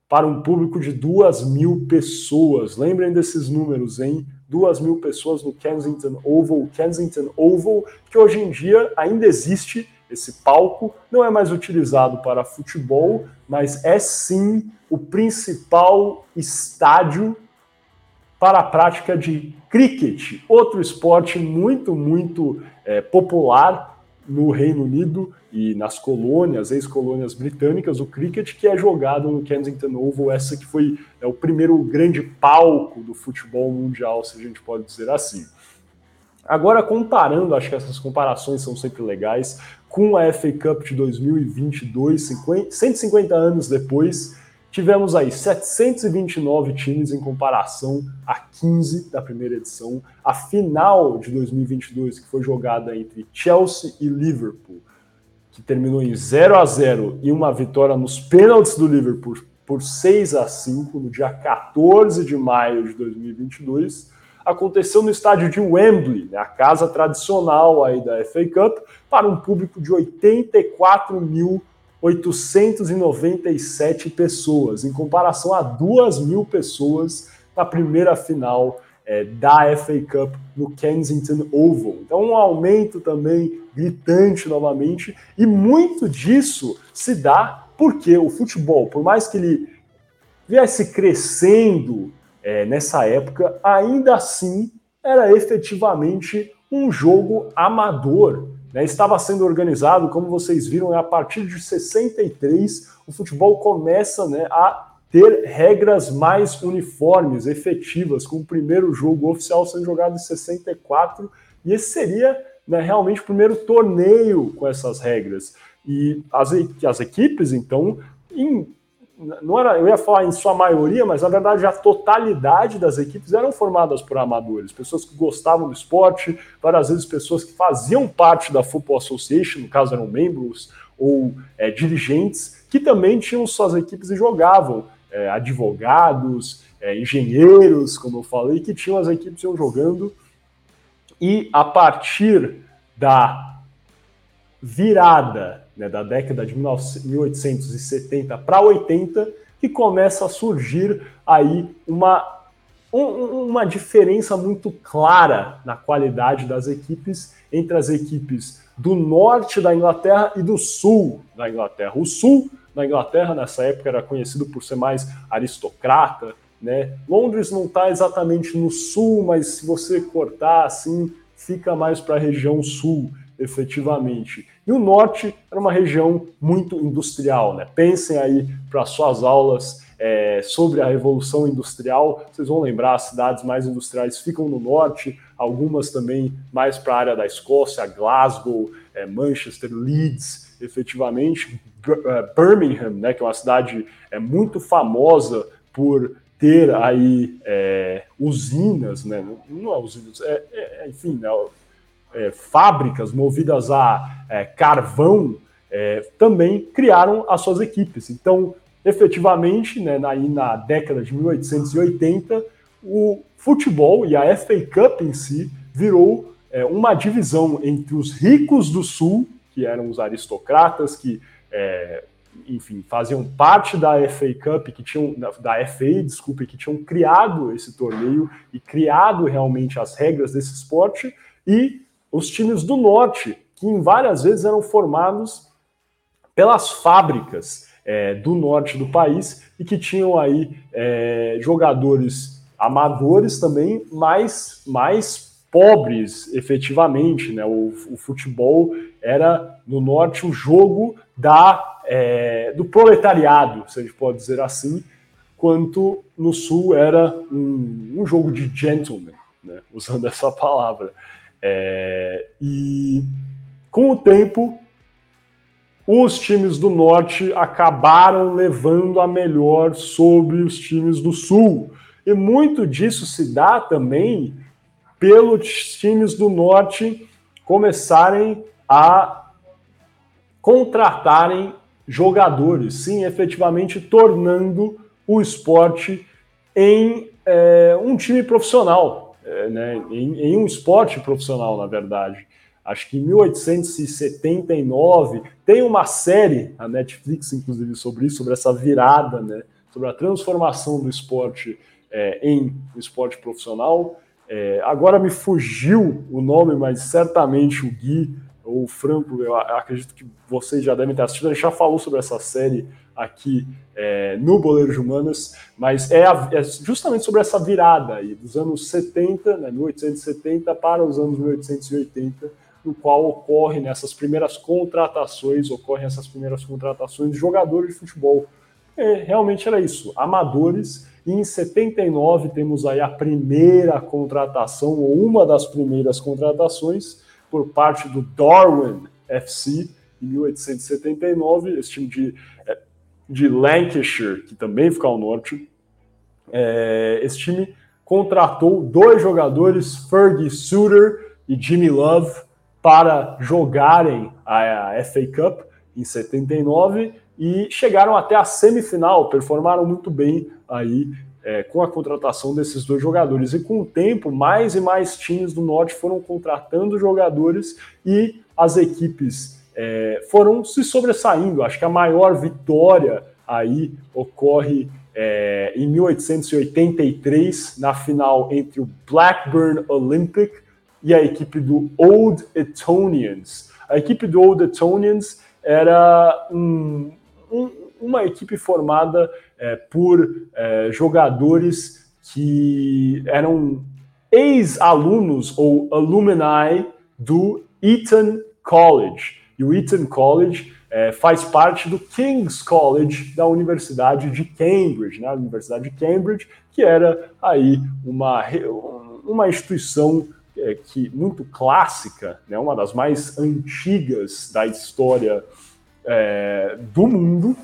para um público de duas mil pessoas. Lembrem desses números, hein? Duas mil pessoas no Kensington Oval, Kensington Oval, que hoje em dia ainda existe esse palco não é mais utilizado para futebol, mas é sim o principal estádio para a prática de cricket, outro esporte muito, muito é, popular no Reino Unido e nas colônias, ex-colônias britânicas, o cricket que é jogado no Kensington Oval, essa que foi é, o primeiro grande palco do futebol mundial, se a gente pode dizer assim. Agora, comparando, acho que essas comparações são sempre legais, com a FA Cup de 2022, 50, 150 anos depois, tivemos aí 729 times em comparação a 15 da primeira edição. A final de 2022, que foi jogada entre Chelsea e Liverpool, que terminou em 0 a 0 e uma vitória nos pênaltis do Liverpool por 6 a 5 no dia 14 de maio de 2022 aconteceu no estádio de Wembley, né, a casa tradicional aí da FA Cup, para um público de 84.897 pessoas, em comparação a 2 mil pessoas na primeira final é, da FA Cup no Kensington Oval. Então, um aumento também gritante novamente, e muito disso se dá porque o futebol, por mais que ele viesse crescendo é, nessa época, ainda assim era efetivamente um jogo amador. Né? Estava sendo organizado, como vocês viram, a partir de 63, o futebol começa né, a ter regras mais uniformes, efetivas, com o primeiro jogo oficial sendo jogado em 64, e esse seria né, realmente o primeiro torneio com essas regras. E as, as equipes, então, em, não era, eu ia falar em sua maioria, mas na verdade a totalidade das equipes eram formadas por amadores, pessoas que gostavam do esporte, várias vezes pessoas que faziam parte da Football Association, no caso eram membros ou é, dirigentes, que também tinham suas equipes e jogavam, é, advogados, é, engenheiros, como eu falei, que tinham as equipes iam jogando, e a partir da virada né, da década de 1870 para 80, que começa a surgir aí uma, um, uma diferença muito clara na qualidade das equipes entre as equipes do norte da Inglaterra e do sul da Inglaterra. O sul da Inglaterra, nessa época, era conhecido por ser mais aristocrata, né? Londres não está exatamente no sul, mas se você cortar assim, fica mais para a região sul efetivamente. E o norte era uma região muito industrial, né? Pensem aí para suas aulas é, sobre a Revolução Industrial, vocês vão lembrar, as cidades mais industriais ficam no norte, algumas também mais para a área da Escócia, Glasgow, é, Manchester, Leeds, efetivamente, é, Birmingham, né, que é uma cidade é, muito famosa por ter aí é, usinas, né, não é usinas, é, é enfim, né, é, fábricas movidas a é, carvão é, também criaram as suas equipes. Então, efetivamente, né, na, na década de 1880, o futebol e a FA Cup em si virou é, uma divisão entre os ricos do Sul, que eram os aristocratas que é, enfim, faziam parte da FA Cup, que tinham, da FA, desculpe, que tinham criado esse torneio e criado realmente as regras desse esporte, e os times do norte, que em várias vezes eram formados pelas fábricas é, do norte do país e que tinham aí é, jogadores amadores também, mas mais pobres efetivamente, né? O, o, futebol era no norte o jogo da é, do proletariado, se a gente pode dizer assim, quanto no sul era um, um jogo de gentleman, né? usando essa palavra. É, e com o tempo, os times do norte acabaram levando a melhor sobre os times do sul. E muito disso se dá também pelos times do norte começarem a contratarem jogadores, sim, efetivamente tornando o esporte em é, um time profissional é, né, em, em, um esporte profissional, na verdade. Acho que em 1879 tem uma série, a Netflix, inclusive, sobre isso, sobre essa virada, né, sobre a transformação do esporte é, em esporte profissional. É, agora me fugiu o nome, mas certamente o Gui o Franco, eu acredito que vocês já devem ter assistido, ele já falou sobre essa série aqui é, no Boleiro de Humanas, mas é, a, é, justamente sobre essa virada aí, dos anos 70, né, 1870 para os anos 1880, no qual ocorre nessas primeiras contratações, ocorrem essas primeiras contratações de jogadores de futebol. É, realmente era isso, amadores, e em 79 temos aí a primeira contratação, ou uma das primeiras contratações, por parte do Darwin FC, em 1879, esse time de é, de Lancashire, que também fica ao norte. É, esse time contratou dois jogadores, Fergie Suter e Jimmy Love, para jogarem a, a FA Cup em 79 e chegaram até a semifinal, performaram muito bem aí é, com a contratação desses dois jogadores. E com o tempo, mais e mais times do Norte foram contratando jogadores e as equipes é, foram se sobressaindo. Acho que a maior vitória aí ocorre é, em 1883, na final entre o Blackburn Olympic e a equipe do Old Etonians. A equipe do Old Etonians era um, um, uma equipe formada é, por é, jogadores que eram ex-alunos ou alumni do Eton College. E o Eton College é, faz parte do King's College da Universidade de Cambridge, né? Universidade de Cambridge, que era aí uma, uma instituição é, que muito clássica, né? Uma das mais antigas da história é, do mundo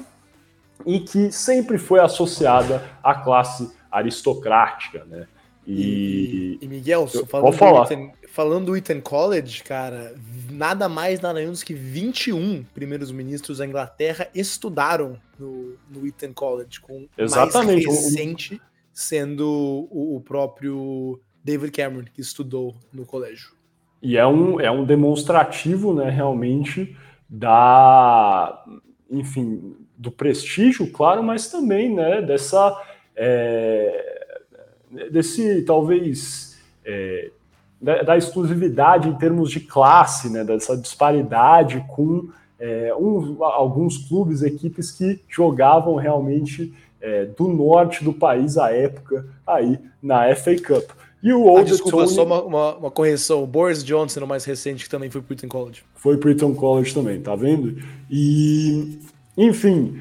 e que sempre foi associada à classe aristocrática, né? E, e, e Miguel, falando, falar. Do Eton, falando do Eton College, cara, nada mais, nada menos que 21 primeiros ministros da Inglaterra estudaram no, no Eton College, com Exatamente. mais recente sendo o, o próprio David Cameron, que estudou no colégio. E é um, é um demonstrativo, né, realmente, da, enfim, do prestígio, claro, mas também, né, dessa, é, desse, talvez, é, da, exclusividade em termos de classe, né, dessa disparidade com é, um, alguns clubes, equipes que jogavam realmente é, do norte do país à época, aí na FA Cup. E o Old ah, desculpa, Tony... só uma, uma, uma, correção. O Boris Johnson, o mais recente, que também foi pro Eton College. Foi pro Eton College também, tá vendo? E, enfim,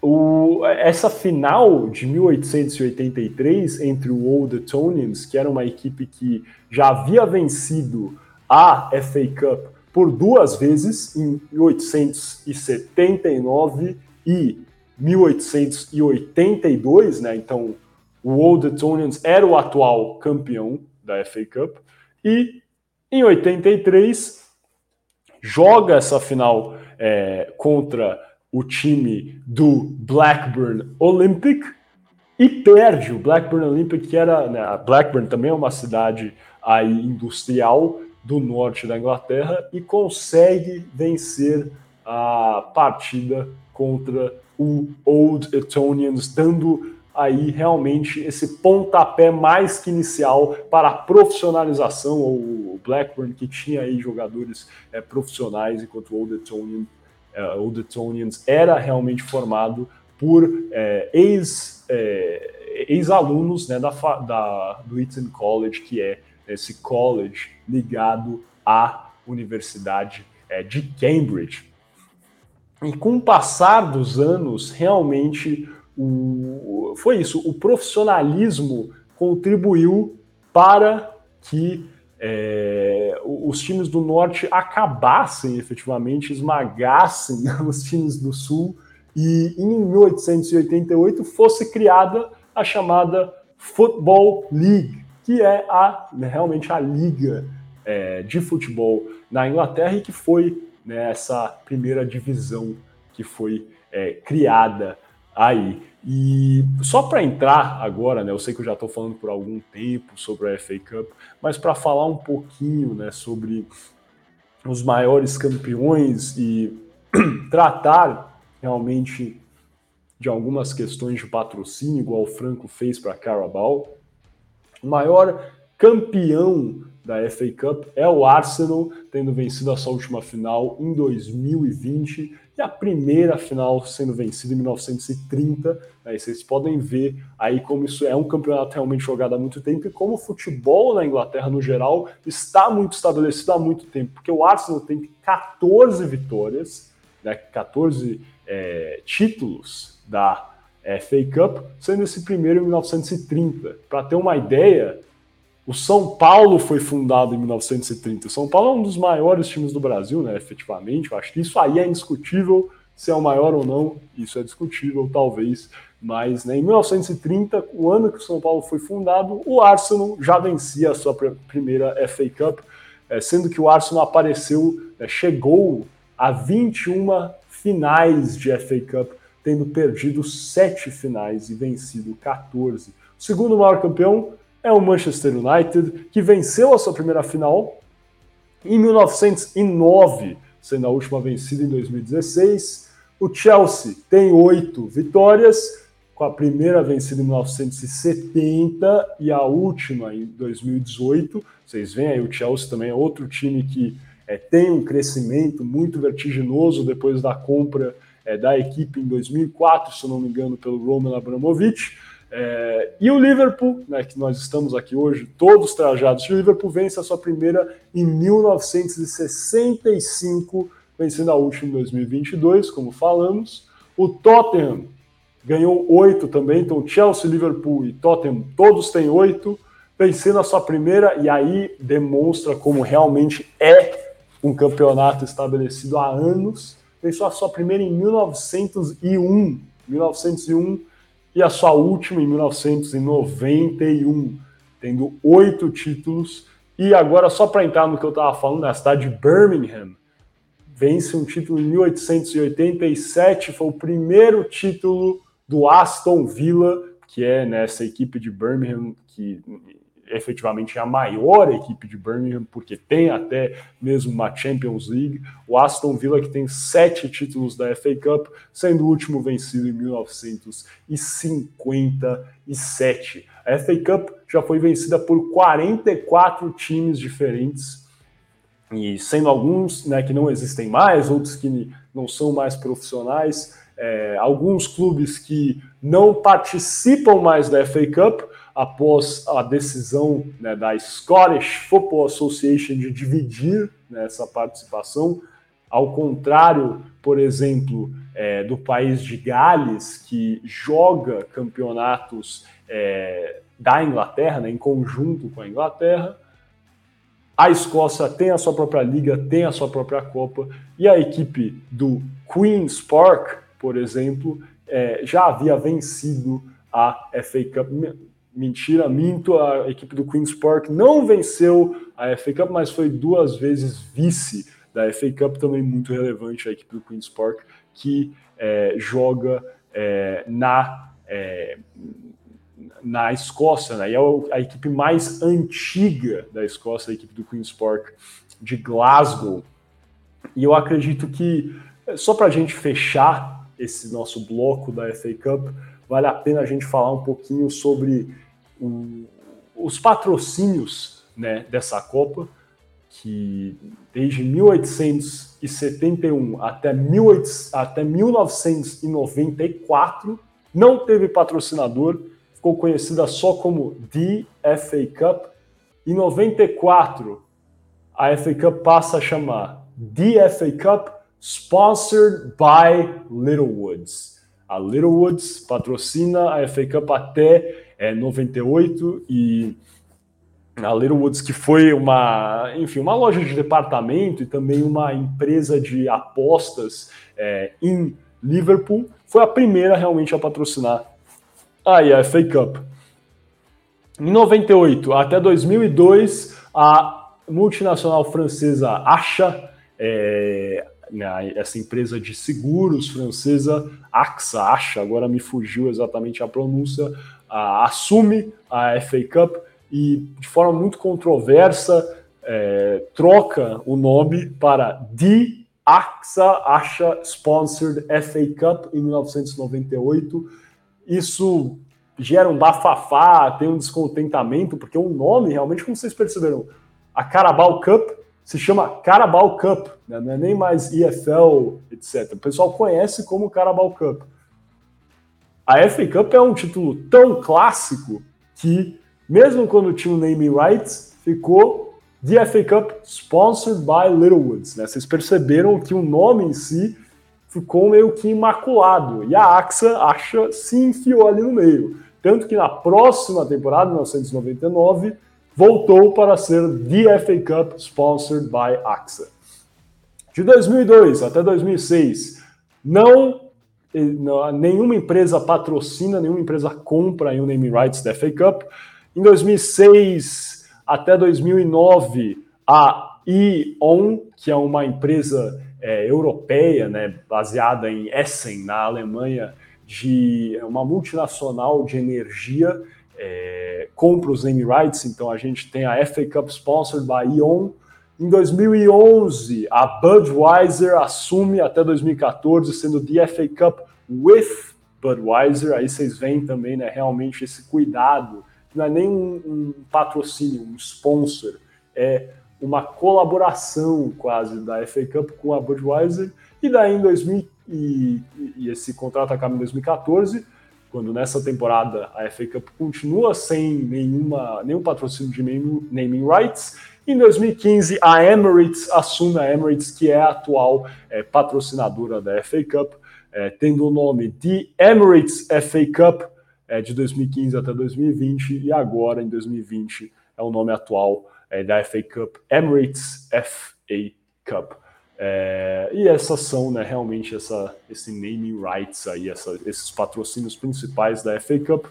o, essa final de 1883 entre o Old Etonians, que era uma equipe que já havia vencido a FA Cup por duas vezes, em 1879 e 1882, né? Então, o Old Etonians era o atual campeão da FA Cup. E em 83 joga essa final é, contra o time do Blackburn Olympic e perde o Blackburn Olympic, que era. Né, Blackburn também é uma cidade aí industrial do norte da Inglaterra e consegue vencer a partida contra o Old Etonians, dando aí realmente esse pontapé mais que inicial para a profissionalização, o Blackburn que tinha aí jogadores é, profissionais, enquanto o Old, Etonian, é, Old Etonians era realmente formado por é, ex, é, ex-alunos né, da, da, do Eton College, que é esse college ligado à Universidade é, de Cambridge. E com o passar dos anos, realmente o, foi isso, o profissionalismo contribuiu para que é, os times do norte acabassem efetivamente, esmagassem os times do sul, e em 1888 fosse criada a chamada Football League, que é a, realmente a liga é, de futebol na Inglaterra e que foi né, essa primeira divisão que foi é, criada aí. E só para entrar agora, né, eu sei que eu já estou falando por algum tempo sobre a FA Cup, mas para falar um pouquinho né, sobre os maiores campeões e tratar realmente de algumas questões de patrocínio, igual o Franco fez para a Carabao. O maior campeão da FA Cup é o Arsenal, tendo vencido a sua última final em 2020 e a primeira final sendo vencida em 1930. Né? vocês podem ver aí como isso é um campeonato realmente jogado há muito tempo e como o futebol na Inglaterra, no geral, está muito estabelecido há muito tempo, porque o Arsenal tem 14 vitórias, né? 14 é, títulos da FA Cup, sendo esse primeiro em 1930. Para ter uma ideia, o São Paulo foi fundado em 1930. O São Paulo é um dos maiores times do Brasil, né? Efetivamente. Eu acho que isso aí é indiscutível. Se é o maior ou não, isso é discutível, talvez. Mas né, em 1930, o ano que o São Paulo foi fundado, o Arsenal já vencia a sua primeira FA Cup, é, sendo que o Arsenal apareceu, é, chegou a 21 finais de FA Cup, tendo perdido sete finais e vencido 14. O segundo maior campeão é o Manchester United, que venceu a sua primeira final em 1909, sendo a última vencida em 2016. O Chelsea tem oito vitórias, com a primeira vencida em 1970 e a última em 2018. Vocês veem aí, o Chelsea também é outro time que é, tem um crescimento muito vertiginoso depois da compra é, da equipe em 2004, se não me engano, pelo Roman Abramovich. É, e o Liverpool, né, que nós estamos aqui hoje, todos trajados, o Liverpool vence a sua primeira em 1965, vencendo a última em 2022, como falamos. O Tottenham ganhou oito também, então Chelsea, Liverpool e Tottenham, todos têm oito, vencendo a sua primeira, e aí demonstra como realmente é um campeonato estabelecido há anos. Venceu a sua primeira em 1901, 1901 e a sua última em 1991, tendo oito títulos. E agora, só para entrar no que eu estava falando, na cidade de Birmingham, vence um título em 1887, foi o primeiro título do Aston Villa, que é nessa equipe de Birmingham que efetivamente é a maior equipe de Birmingham, porque tem até mesmo uma Champions League. O Aston Villa, que tem sete títulos da FA Cup, sendo o último vencido em 1957. A FA Cup já foi vencida por 44 times diferentes, e sendo alguns né, que não existem mais, outros que não são mais profissionais, é, alguns clubes que não participam mais da FA Cup, após a decisão né, da Scottish Football Association de dividir né, essa participação, ao contrário, por exemplo, é, do país de Gales, que joga campeonatos é, da Inglaterra, né, em conjunto com a Inglaterra, a Escócia tem a sua própria liga, tem a sua própria Copa, e a equipe do Queen's Park, por exemplo, é, já havia vencido a FA Cup mentira, minto, a equipe do Queen's Park não venceu a FA Cup, mas foi duas vezes vice da FA Cup, também muito relevante a equipe do Queen's Park, que é, joga é, na, é, na Escócia, né? e é a equipe mais antiga da Escócia, a equipe do Queen's Park de Glasgow. E eu acredito que, só para a gente fechar esse nosso bloco da FA Cup, vale a pena a gente falar um pouquinho sobre os patrocínios né, dessa Copa, que desde 1871 até, 18, até 1994 não teve patrocinador, ficou conhecida só como The FA Cup. Em 94, a FA Cup passa a chamar The FA Cup Sponsored by Littlewoods. A Littlewoods patrocina a FA Cup até é, 98 e a Little Woods, que foi uma, enfim, uma loja de departamento e também uma empresa de apostas é, em Liverpool, foi a primeira realmente a patrocinar a FA Cup. Em 98 até 2002, a multinacional francesa Acha, é, né, essa empresa de seguros francesa, AXA, Acha, agora me fugiu exatamente a pronúncia, assume a FA Cup e, de forma muito controversa, é, troca o nome para The AXA Asha Sponsored FA Cup em 1998. Isso gera um bafafá, tem um descontentamento, porque o nome, realmente, como vocês perceberam, a Carabao Cup se chama Carabao Cup, né? não é nem mais EFL, etc. O pessoal conhece como Carabao Cup. A FA Cup é um título tão clássico que, mesmo quando tinha o name rights, ficou The FA Cup Sponsored by Littlewoods. Né? Vocês perceberam que o nome em si ficou meio que imaculado. E a AXA acha, se enfiou ali no meio. Tanto que na próxima temporada, 1999, voltou para ser The FA Cup Sponsored by AXA. De 2002 até 2006, não nenhuma empresa patrocina, nenhuma empresa compra o name rights da FA Cup. Em 2006 até 2009, a E.ON, que é uma empresa é, europeia, né, baseada em Essen, na Alemanha, de uma multinacional de energia, é, compra os name rights. Então a gente tem a FA Cup sponsored by E.ON. Em 2011, a Budweiser assume até 2014, sendo the FA Cup with Budweiser. Aí vocês veem também, né, realmente esse cuidado. Não é nem um, um patrocínio, um sponsor, é uma colaboração quase da FA Cup com a Budweiser. E daí em 2000 e, e esse contrato acaba em 2014 quando nessa temporada a FA Cup continua sem nenhuma, nenhum patrocínio de naming, naming rights. Em 2015, a Emirates assume a Emirates, que é a atual é, patrocinadora da FA Cup, é, tendo o nome de Emirates FA Cup é, de 2015 até 2020 e agora em 2020 é o nome atual da FA Cup, Emirates FA Cup. É, e essas são né, realmente essa, esse naming rights aí, essa, esses patrocínios principais da FA Cup,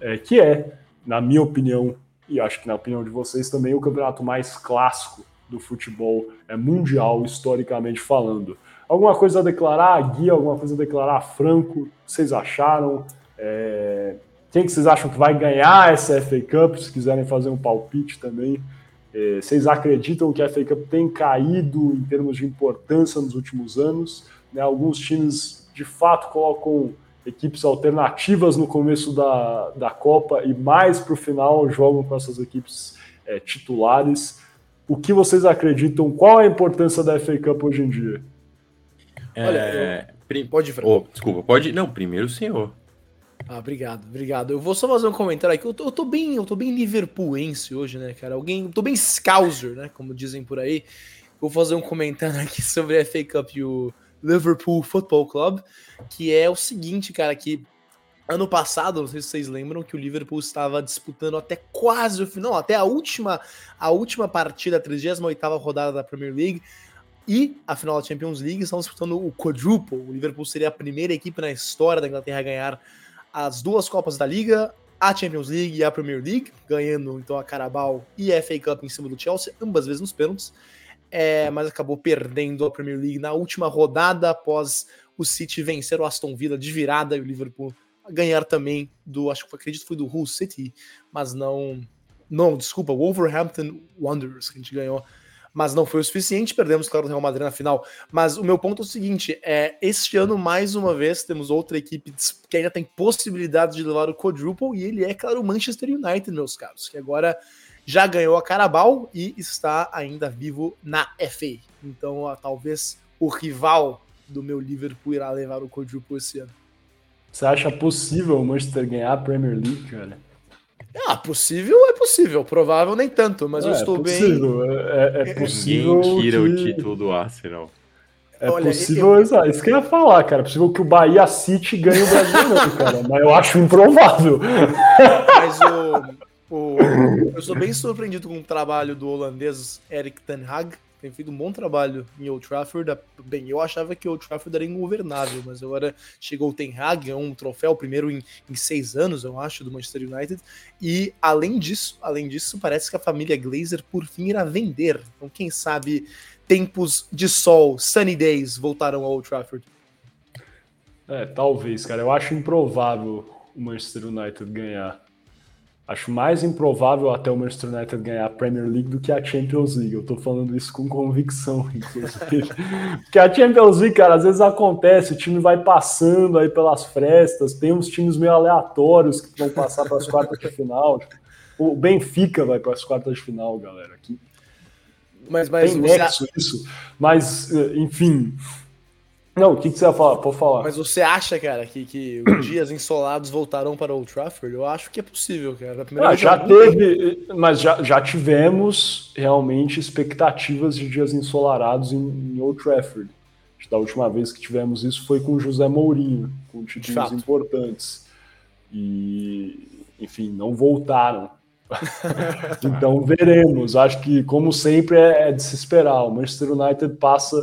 é, que é, na minha opinião, e acho que na opinião de vocês também, o campeonato mais clássico do futebol é mundial, historicamente falando. Alguma coisa a declarar, Gui? Alguma coisa a declarar, Franco? Vocês acharam? É, quem que vocês acham que vai ganhar essa FA Cup? Se quiserem fazer um palpite também. É, vocês acreditam que a FA Cup tem caído em termos de importância nos últimos anos? Né? Alguns times de fato colocam equipes alternativas no começo da, da Copa e mais para o final jogam com essas equipes é, titulares. O que vocês acreditam? Qual a importância da FA Cup hoje em dia? É, Olha, eu... pode, oh, desculpa, pode. Não, primeiro o senhor. Ah, obrigado, obrigado. Eu vou só fazer um comentário aqui. Eu tô, eu tô bem, eu tô bem liverpoolense hoje, né, cara? Alguém, eu tô bem scouser, né, como dizem por aí. Vou fazer um comentário aqui sobre a FA Cup e o Liverpool Football Club, que é o seguinte, cara, que ano passado, não sei se vocês lembram, que o Liverpool estava disputando até quase o final, até a última, a última partida, a 38ª rodada da Premier League, e a final da Champions League, estão disputando o quadruple. O Liverpool seria a primeira equipe na história da Inglaterra a ganhar as duas Copas da Liga, a Champions League e a Premier League, ganhando então a Carabao e a FA Cup em cima do Chelsea, ambas vezes nos pênaltis, é, mas acabou perdendo a Premier League na última rodada após o City vencer o Aston Villa de virada e o Liverpool ganhar também do, acho que acredito foi do Hull City, mas não, não, desculpa, Wolverhampton Wanderers que a gente ganhou mas não foi o suficiente. Perdemos, claro, o Real Madrid na final. Mas o meu ponto é o seguinte: é, este ano, mais uma vez, temos outra equipe que ainda tem possibilidade de levar o quadruple, e ele é, claro, o Manchester United, meus caros, que agora já ganhou a Carabao e está ainda vivo na FA. Então, ó, talvez o rival do meu Liverpool irá levar o quadruple esse ano. Você acha possível o Manchester ganhar a Premier League, cara? Ah, possível é possível, provável nem tanto, mas é, eu estou é possível, bem. É, é possível. Ninguém tira que... o título do Arsenal. É Olha, possível, eu... isso que eu ia falar, cara. É possível que o Bahia City ganhe o Brasileirão, cara. Mas eu acho improvável. Mas o, eu sou bem surpreendido com o trabalho do holandês Erik Ten Hag, tem feito um bom trabalho em Old Trafford. Bem, eu achava que Old Trafford era ingovernável, mas agora chegou o Ten Hag, é um troféu, primeiro em, em, seis anos, eu acho, do Manchester United. E além disso, além disso, parece que a família Glazer por fim irá vender. Então, quem sabe tempos de sol, sunny days, voltarão ao Old Trafford. É, talvez, cara. Eu acho improvável o Manchester United ganhar Acho mais improvável até o Manchester United ganhar a Premier League do que a Champions League. Eu tô falando isso com convicção, inclusive. Porque a Champions League, cara, às vezes acontece, o time vai passando aí pelas frestas, tem uns times meio aleatórios que vão passar para as quartas de final. O Benfica vai para as quartas de final, galera. Aqui. Mas, mas tem nexo você... isso. Mas, enfim, não, o que, que você vai falar? Pode falar. Mas você acha, cara, que, que dias ensolados voltarão para Old Trafford? Eu acho que é possível, cara. Ah, já teve, mas já, já tivemos realmente expectativas de dias ensolarados em, em Old Trafford. Da última vez que tivemos isso foi com José Mourinho, com títulos importantes. E, enfim, não voltaram. então veremos. Acho que, como sempre, é, é de se esperar. O Manchester United passa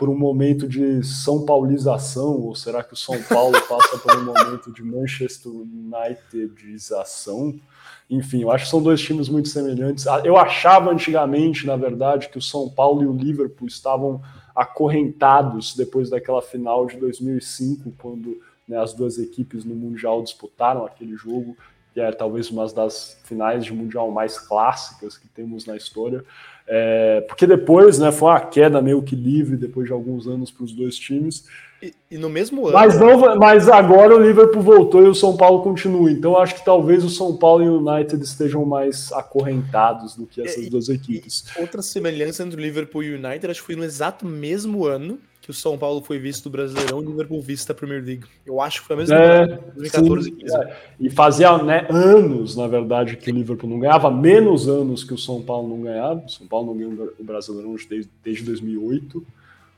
por um momento de São Paulização, ou será que o São Paulo passa por um momento de Manchester Unitedização? Enfim, eu acho que são dois times muito semelhantes. Ah, eu achava antigamente, na verdade, que o São Paulo e o Liverpool estavam acorrentados depois daquela final de 2005, quando né, as duas equipes no Mundial disputaram aquele jogo, que é talvez uma das finais de Mundial mais clássicas que temos na história. É, porque depois, né, foi uma queda meio que livre depois de alguns anos para os dois times. E, e, no mesmo ano. Mas, não, mas agora o Liverpool voltou e o São Paulo continua. Então acho que talvez o São Paulo e o United estejam mais acorrentados do que essas duas equipes. outra semelhança entre o Liverpool e o United, acho que foi no exato mesmo ano que o São Paulo foi visto do Brasileirão e o Liverpool visto da Premier League. Eu acho que foi a mesma É, 2014 sim, e 15. é. E fazia né, anos, na verdade, que o Liverpool não ganhava, menos anos que o São Paulo não ganhava. O São Paulo não ganhou o Brasileirão desde, desde 2008.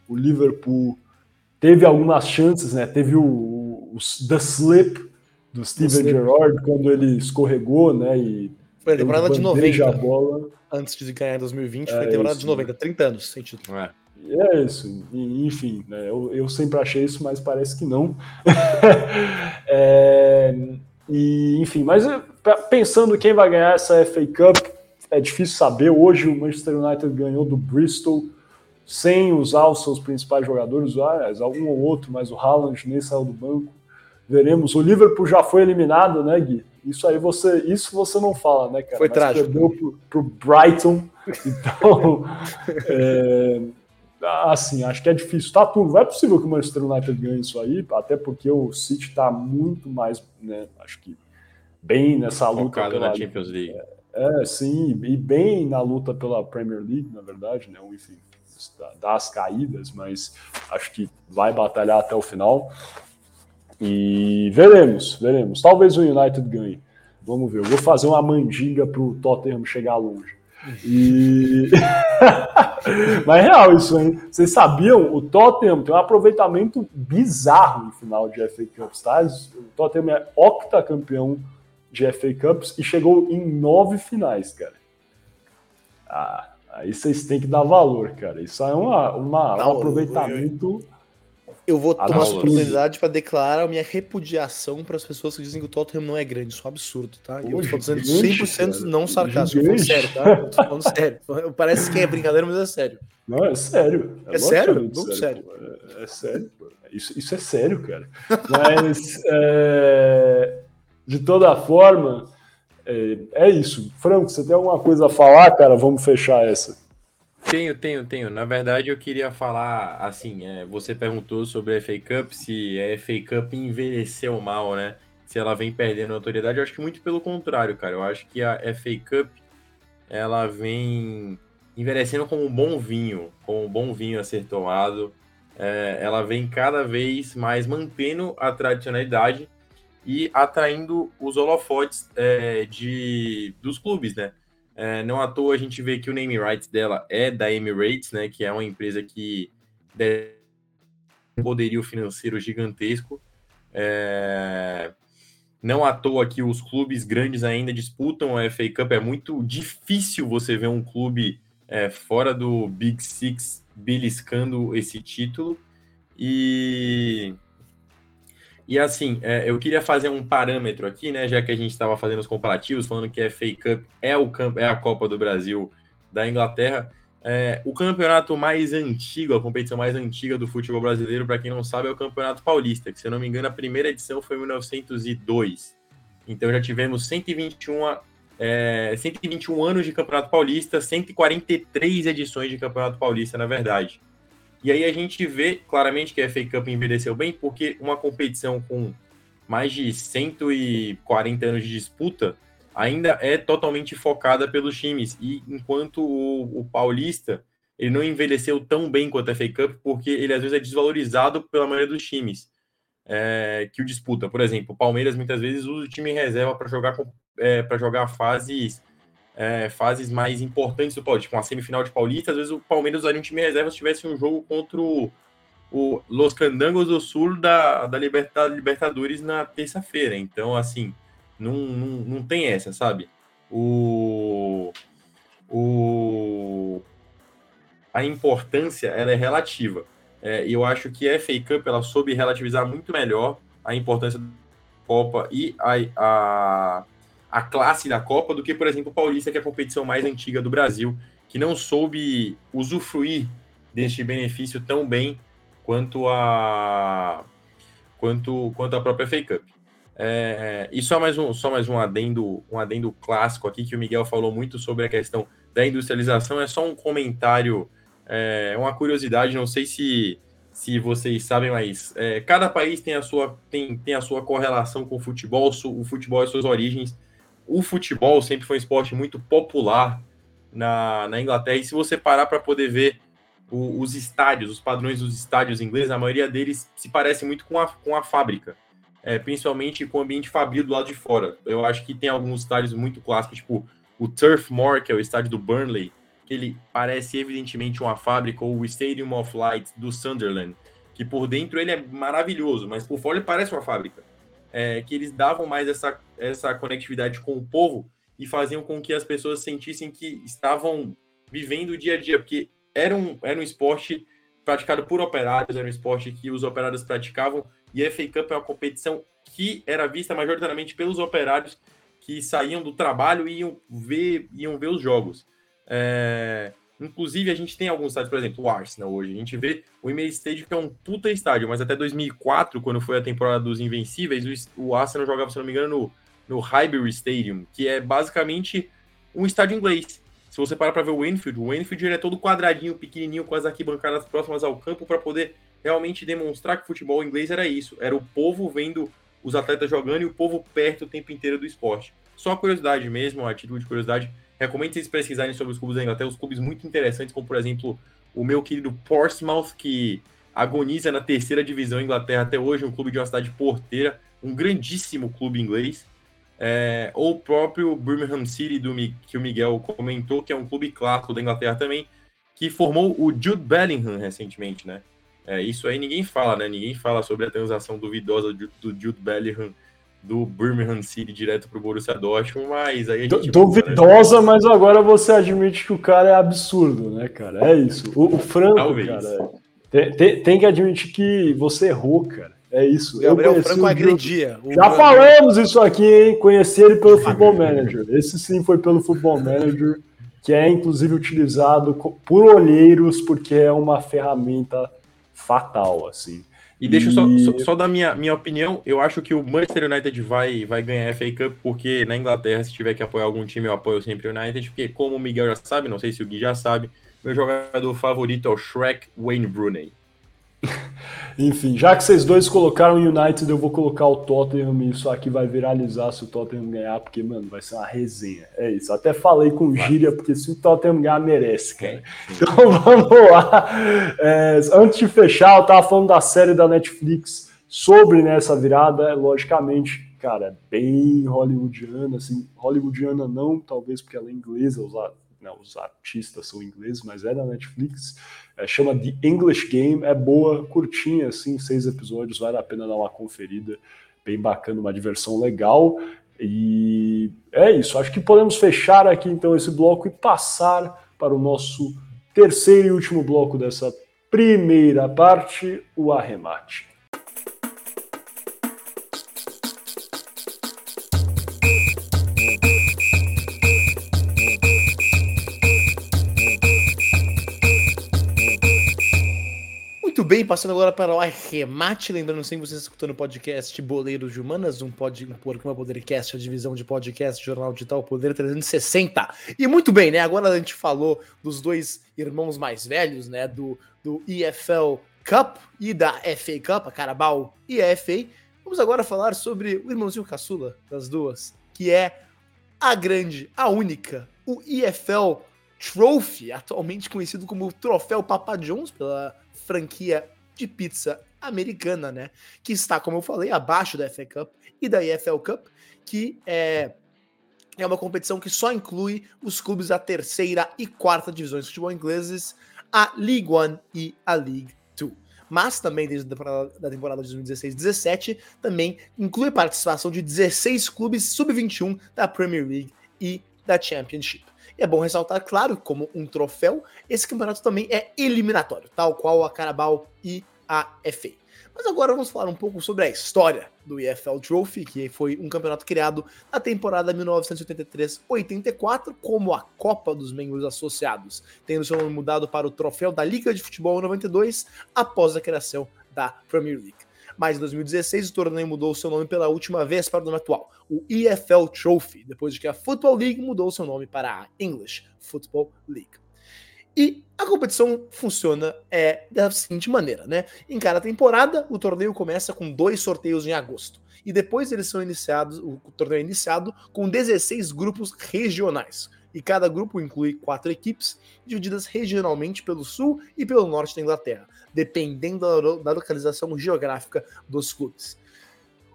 O Liverpool teve algumas chances, né? Teve o, o The Slip do Steven. Gerrard quando ele escorregou, né? E Foi a temporada de bandeja 90, a bola. antes de ganhar em 2020, foi É a temporada isso. de 90, 30 anos sem título. É. É isso, enfim, né, eu, eu sempre achei isso, mas parece que não. É, e, enfim, mas eh, pensando quem vai ganhar essa FA Cup, é difícil saber. Hoje o Manchester United ganhou do Bristol sem usar os seus principais jogadores, aliás, algum ou outro, mas o Haaland nem saiu do banco. Veremos. O Liverpool já foi eliminado, né, Gui? Isso aí você, isso você não fala, né, cara? Foi Mas trágico. Perdeu pro, pro Brighton. Então, é, assim, acho que é difícil. Tá tudo. Não é possível que o Manchester United ganhe isso aí, até porque o City está muito mais, né, acho que bem nessa luta Focado pela na Champions League. é, sim, e bem na luta pela Premier League, na verdade, né? Enfim, dá- dá as caídas, mas acho que vai batalhar até o final. E veremos, veremos. Talvez o United ganhe. Vamos ver. Eu vou fazer uma mandinga para o Tottenham chegar longe. E... Mas é real isso, hein? Vocês sabiam? O Tottenham tem um aproveitamento bizarro em final de FA Cups, tá? O Tottenham é octacampeão de FA Cups e chegou em nove finais, cara. Ah, aí vocês têm que dar valor, cara. Isso é uma, uma- Não, um aproveitamento. Eu vou tomar essa Absurdo. oportunidade para declarar a minha repudiação para as pessoas que dizem que o Tottenham não é grande. Isso é um absurdo, tá? E eu tô dizendo gigante, 100% cara. não sarcástico. Eu tô sério, tá? Eu tô falando sério. Parece que é brincadeira, mas é sério. Não, é sério. É sério? logicamente Muito sério. É, é sério. Isso, isso é sério, cara. Mas, é, de toda forma, é, é isso. Franco, você tem alguma coisa a falar, cara? Vamos fechar essa. Tenho, tenho, tenho. Na verdade, eu queria falar assim: é, você perguntou sobre a FA Cup, se a FA Cup envelheceu mal, né? Se ela vem perdendo autoridade. Eu acho que muito pelo contrário, cara. Eu acho que a FA Cup ela vem envelhecendo como um bom vinho, como um bom vinho a ser tomado. É, ela vem cada vez mais mantendo a tradicionalidade e atraindo os holofotes é, de, dos clubes, né? É, não à toa a gente vê que o name rights dela é da Emirates, né? Que é uma empresa que tem um poderio financeiro gigantesco. É, não à toa que os clubes grandes ainda disputam a FA Cup. É muito difícil você ver um clube é, fora do Big Six beliscando esse título. E e assim, é, eu queria fazer um parâmetro aqui, né? Já que a gente estava fazendo os comparativos, falando que a FA Cup é, o, camp- é a Copa do Brasil da Inglaterra. É, o campeonato mais antigo, a competição mais antiga do futebol brasileiro, para quem não sabe, é o Campeonato Paulista, que se eu não me engano, a primeira edição foi em 1902. Então já tivemos 121, a- é, 121 anos de Campeonato Paulista, 143 edições de Campeonato Paulista, na verdade. E aí a gente vê claramente que a FA Cup envelheceu bem, porque uma competição com mais de 140 anos de disputa ainda é totalmente focada pelos times. E enquanto o, o Paulista ele não envelheceu tão bem quanto a FA Cup, porque ele às vezes é desvalorizado pela maioria dos times é, que o disputa. Por exemplo, o Palmeiras muitas vezes usa o time reserva para jogar é, para jogar fases é, fases mais importantes do Paulista, tipo uma semifinal de Paulista, às vezes o Palmeiras usaria um time reserva se tivesse um jogo contra o, o Los Candangos do Sul da, da, Liberta, Libertadores na terça-feira. Então, assim, não, não, não tem essa, sabe? O, o, a importância ela é relativa. É, e eu acho que a FA Cup ela soube relativizar muito melhor a importância da Copa e a, a, a classe da Copa do que, por exemplo, o Paulista, que é a competição mais antiga do Brasil, que não soube usufruir deste benefício tão bem quanto a quanto, quanto a própria FA Cup. É, e só mais um só mais um adendo um adendo clássico aqui que o Miguel falou muito sobre a questão da industrialização é só um comentário é uma curiosidade não sei se se vocês sabem mas é, cada país tem a sua tem, tem a sua correlação com o futebol o futebol e suas origens o futebol sempre foi um esporte muito popular na, na Inglaterra e se você parar para poder ver o, os estádios, os padrões dos estádios ingleses, a maioria deles se parece muito com a, com a fábrica, é, principalmente com o ambiente fabril do lado de fora. Eu acho que tem alguns estádios muito clássicos, tipo o Turf Moor, que é o estádio do Burnley, que ele parece evidentemente uma fábrica, ou o Stadium of Light do Sunderland, que por dentro ele é maravilhoso, mas por fora ele parece uma fábrica. É, que eles davam mais essa, essa conectividade com o povo e faziam com que as pessoas sentissem que estavam vivendo o dia a dia, porque era um, era um esporte praticado por operários, era um esporte que os operários praticavam, e a FA Cup é uma competição que era vista majoritariamente pelos operários que saíam do trabalho e iam ver, iam ver os jogos. É, inclusive, a gente tem alguns estádios, por exemplo, o Arsenal hoje. A gente vê o Emirates Stadium, que é um puta estádio, mas até 2004, quando foi a temporada dos Invencíveis, o Arsenal jogava, se não me engano, no, no Highbury Stadium, que é basicamente um estádio inglês. Se você parar para ver o Enfield, o Enfield é todo quadradinho, pequenininho, com as arquibancadas próximas ao campo, para poder realmente demonstrar que o futebol inglês era isso. Era o povo vendo os atletas jogando e o povo perto o tempo inteiro do esporte. Só curiosidade mesmo, a título de curiosidade, recomendo vocês pesquisarem sobre os clubes da Inglaterra, os clubes muito interessantes, como por exemplo o meu querido Portsmouth, que agoniza na terceira divisão Inglaterra até hoje, um clube de uma cidade porteira, um grandíssimo clube inglês. É, ou o próprio Birmingham City, do, que o Miguel comentou, que é um clube clássico da Inglaterra também, que formou o Jude Bellingham recentemente, né? É, isso aí ninguém fala, né? Ninguém fala sobre a transação duvidosa do, do Jude Bellingham do Birmingham City direto para o Borussia Dortmund, mas aí a gente... Duvidosa, né? mas agora você admite que o cara é absurdo, né, cara? É isso. O, o Franco, Talvez. cara, tem, tem, tem que admitir que você errou, cara. É isso. Gabriel eu Franco agredia. Já falamos isso aqui, hein? Conheci ele pelo Football Manager. Esse sim foi pelo Football Manager, que é inclusive utilizado por olheiros, porque é uma ferramenta fatal, assim. E deixa eu só, só, só, dar minha, minha opinião. Eu acho que o Manchester United vai, vai ganhar a FA Cup, porque na Inglaterra, se tiver que apoiar algum time, eu apoio sempre o United, porque como o Miguel já sabe, não sei se o Gui já sabe, meu jogador favorito é o Shrek Wayne Brunei. Enfim, já que vocês dois colocaram o United, eu vou colocar o Tottenham e isso aqui vai viralizar se o Tottenham ganhar, porque, mano, vai ser uma resenha. É isso. Até falei com gíria, porque se o Tottenham ganhar, merece, cara. Então vamos lá. É, antes de fechar, eu tava falando da série da Netflix sobre né, essa virada, logicamente, cara, bem hollywoodiana, assim, hollywoodiana não, talvez porque ela é inglesa, os, né, os artistas são ingleses, mas é da Netflix. É, chama The English Game, é boa, curtinha, assim, seis episódios, vale a pena dar uma conferida, bem bacana, uma diversão legal. E é isso, acho que podemos fechar aqui então esse bloco e passar para o nosso terceiro e último bloco dessa primeira parte, o arremate. Bem, passando agora para o arremate, lembrando sempre vocês escutando o podcast Boleiros de Humanas, um, pod, um programa Podercast, a divisão de podcast Jornal Digital Poder 360. E muito bem, né? Agora a gente falou dos dois irmãos mais velhos, né? Do, do EFL Cup e da FA Cup, a Carabao e a FA. Vamos agora falar sobre o irmãozinho caçula das duas, que é a grande, a única, o EFL Trophy, atualmente conhecido como Troféu Papa John's pela franquia de pizza americana, né? Que está, como eu falei, abaixo da FA Cup e da EFL Cup, que é, é uma competição que só inclui os clubes da terceira e quarta divisões de futebol ingleses, a League One e a League Two. Mas também, desde a temporada de 2016-17, também inclui participação de 16 clubes sub-21 da Premier League e da Championship. E é bom ressaltar, claro, como um troféu, esse campeonato também é eliminatório, tal qual a Carabao e a FA. Mas agora vamos falar um pouco sobre a história do EFL Trophy, que foi um campeonato criado na temporada 1983-84 como a Copa dos Membros Associados, tendo seu nome mudado para o Troféu da Liga de Futebol 92 após a criação da Premier League. Mas em 2016 o torneio mudou seu nome pela última vez para o nome atual, o EFL Trophy, depois de que a Football League mudou seu nome para a English Football League. E a competição funciona é, da seguinte maneira, né? Em cada temporada, o torneio começa com dois sorteios em agosto. E depois eles são iniciados, o torneio é iniciado com 16 grupos regionais, e cada grupo inclui quatro equipes, divididas regionalmente pelo sul e pelo norte da Inglaterra, dependendo da localização geográfica dos clubes.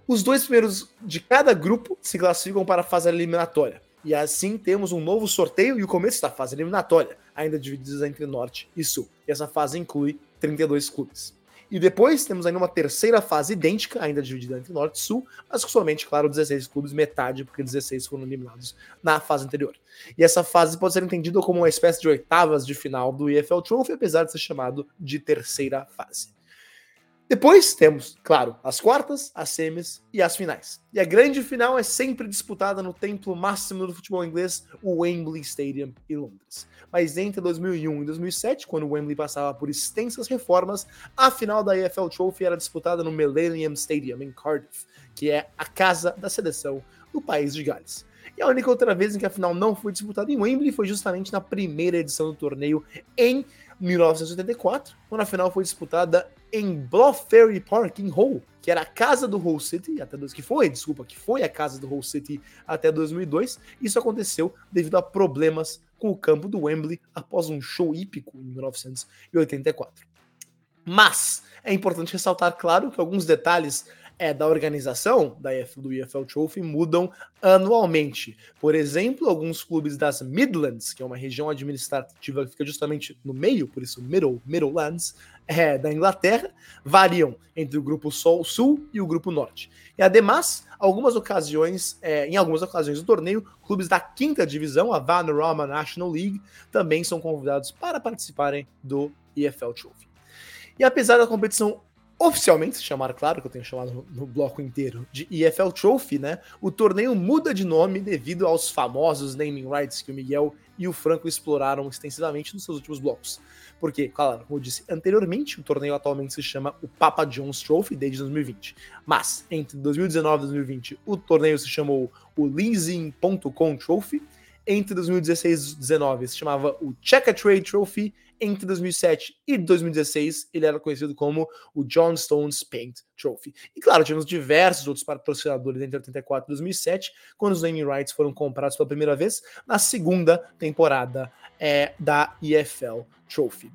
Os dois primeiros de cada grupo se classificam para a fase eliminatória. E assim temos um novo sorteio e o começo da fase eliminatória, ainda divididos entre norte e sul. E essa fase inclui 32 clubes. E depois temos ainda uma terceira fase idêntica, ainda dividida entre norte e sul, mas com somente, claro, 16 clubes, metade, porque 16 foram eliminados na fase anterior. E essa fase pode ser entendida como uma espécie de oitavas de final do EFL Trophy, apesar de ser chamado de terceira fase. Depois temos, claro, as quartas, as semis e as finais. E a grande final é sempre disputada no templo máximo do futebol inglês, o Wembley Stadium em Londres. Mas entre 2001 e 2007, quando o Wembley passava por extensas reformas, a final da EFL Trophy era disputada no Millennium Stadium em Cardiff, que é a casa da seleção do país de Gales. E a única outra vez em que a final não foi disputada em Wembley foi justamente na primeira edição do torneio em 1984, quando a final foi disputada em Bluff Ferry Park, em Hull, que era a casa do Hull City, até que foi, desculpa, que foi a casa do Hull City até 2002. Isso aconteceu devido a problemas com o campo do Wembley após um show hípico em 1984. Mas é importante ressaltar, claro, que alguns detalhes é, da organização da EF, do EFL Trophy mudam anualmente. Por exemplo, alguns clubes das Midlands, que é uma região administrativa que fica justamente no meio, por isso Middle, Middlelands, é, da Inglaterra, variam entre o grupo Sol Sul e o grupo Norte. E ademais, algumas ocasiões, é, em algumas ocasiões do torneio, clubes da quinta divisão, a Vanarama National League, também são convidados para participarem do EFL Trophy. E apesar da competição oficialmente se chamar, claro que eu tenho chamado no, bloco inteiro, de EFL Trophy, né? O torneio muda de nome devido aos famosos naming rights que o Miguel e o Franco exploraram extensivamente nos seus últimos blocos. Porque, claro, como eu disse anteriormente, o torneio atualmente se chama o Papa John's Trophy desde 2020. Mas, entre 2019 e 2020, o torneio se chamou o Leasing.com Trophy. Entre 2016 e 2019 se chamava o Check a Trade Trophy entre 2007 e 2016, ele era conhecido como o John Stones Paint Trophy. E claro, tivemos diversos outros patrocinadores entre 84 e 2007, quando os naming rights foram comprados pela primeira vez na segunda temporada é, da EFL Trophy.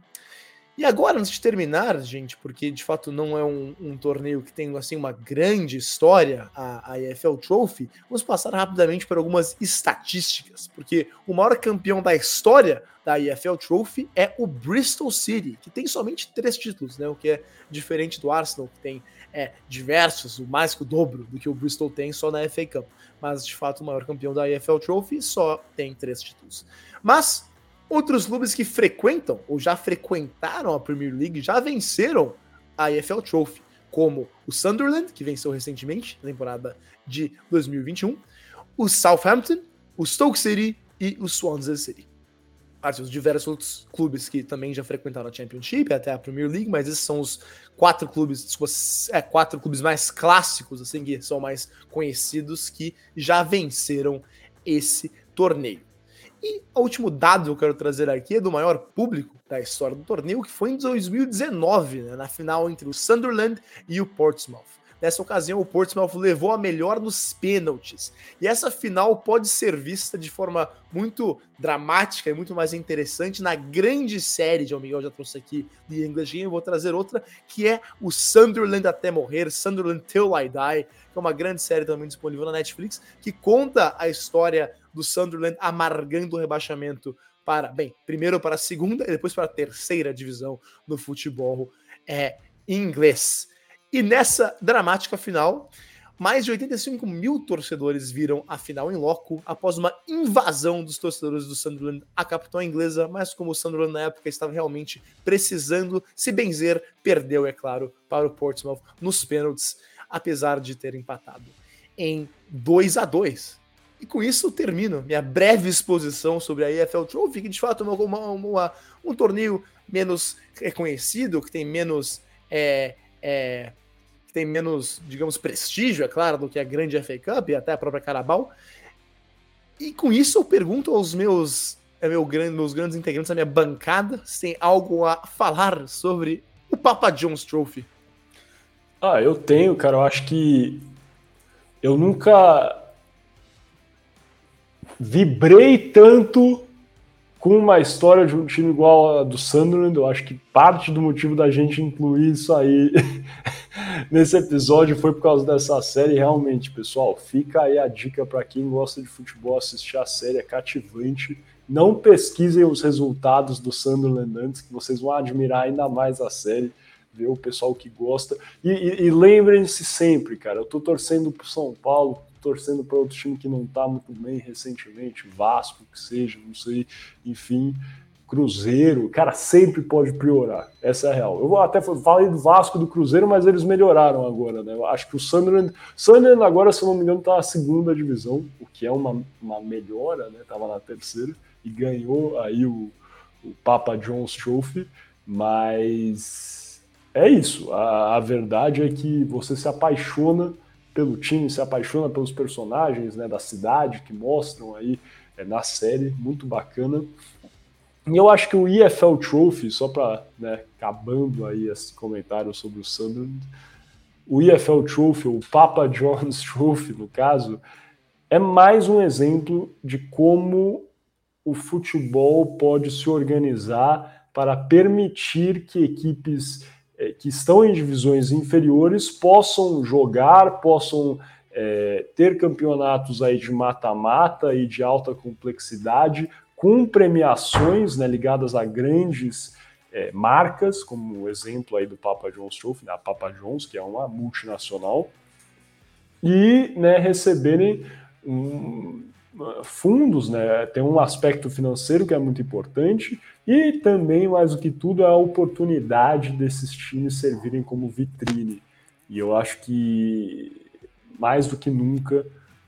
E agora, antes de terminar, gente, porque de fato não é um, um torneio que tem assim uma grande história, a, a, EFL Trophy, vamos passar rapidamente por algumas estatísticas, porque o maior campeão da história da EFL Trophy é o Bristol City, que tem somente três títulos, né? O que é diferente do Arsenal, que tem é, diversos, o mais que o dobro do que o Bristol tem só na FA Cup. Mas de fato, o maior campeão da EFL Trophy só tem três títulos. Mas Outros clubes que frequentam ou já frequentaram a Premier League já venceram a EFL Trophy, como o Sunderland, que venceu recentemente, na temporada de 2021, o Southampton, o Stoke City e o Swansea City. Os diversos outros clubes que também já frequentaram a Championship, até a Premier League, mas esses são os quatro clubes, desculpa, é, quatro clubes mais clássicos, assim, que são mais conhecidos, que já venceram esse torneio. E o último dado que eu quero trazer aqui é do maior público da história do torneio, que foi em 2019, né, na final entre o Sunderland e o Portsmouth. Nessa ocasião, o Portsmouth levou a melhor nos pênaltis. E essa final pode ser vista de forma muito dramática e muito mais interessante na grande série de o Miguel já trouxe aqui de Game. Eu vou trazer outra que é o Sunderland até morrer, Sunderland Till I Die, que é uma grande série também disponível na Netflix, que conta a história do Sunderland amargando o rebaixamento para, bem, primeiro para a segunda e depois para a terceira divisão no futebol é, inglês. E nessa dramática final, mais de 85 mil torcedores viram a final em loco após uma invasão dos torcedores do Sunderland à capital inglesa, mas como o Sunderland na época estava realmente precisando se benzer, perdeu, é claro, para o Portsmouth nos pênaltis, apesar de ter empatado em 2 a 2 e com isso termino minha breve exposição sobre a EFL Trophy, que de fato é uma, uma, um torneio menos reconhecido, que tem menos. É, é, que tem menos, digamos, prestígio, é claro, do que a grande FA Cup e até a própria Carabao. E com isso eu pergunto aos meus, é meu, meus grandes integrantes da minha bancada se tem algo a falar sobre o Papa John's Trophy. Ah, eu tenho, cara. Eu acho que eu nunca vibrei tanto com uma história de um time igual a do Sunderland. Eu acho que parte do motivo da gente incluir isso aí nesse episódio foi por causa dessa série. Realmente, pessoal, fica aí a dica para quem gosta de futebol assistir a série, é cativante. Não pesquisem os resultados do Sunderland antes, que vocês vão admirar ainda mais a série, ver o pessoal que gosta. E, e, e lembrem-se sempre, cara, eu tô torcendo pro São Paulo, torcendo para outro time que não está muito bem recentemente, Vasco, que seja, não sei, enfim, Cruzeiro, cara, sempre pode piorar. Essa é a real. Eu até falei do Vasco do Cruzeiro, mas eles melhoraram agora, né? Eu acho que o Sunderland, Sunderland agora, se eu não me engano, está na segunda divisão, o que é uma, uma melhora, né? Tava na terceira e ganhou aí o, o Papa John's Trophy, mas é isso. A, a verdade é que você se apaixona pelo time, se apaixona pelos personagens né, da cidade que mostram aí é, na série, muito bacana. E eu acho que o EFL Trophy, só para né, acabando aí esse comentário sobre o Sunderland, o EFL Trophy, o Papa John's Trophy, no caso, é mais um exemplo de como o futebol pode se organizar para permitir que equipes é, que estão em divisões inferiores possam jogar, possam é, ter campeonatos aí de mata-mata e de alta complexidade, com premiações né, ligadas a grandes é, marcas, como o exemplo aí do Papa John's Trophy, né, a Papa John's, que é uma multinacional, e né, receberem um, fundos, né, tem um aspecto financeiro que é muito importante, e também, mais do que tudo, a oportunidade desses times servirem como vitrine. E eu acho que, mais do que nunca,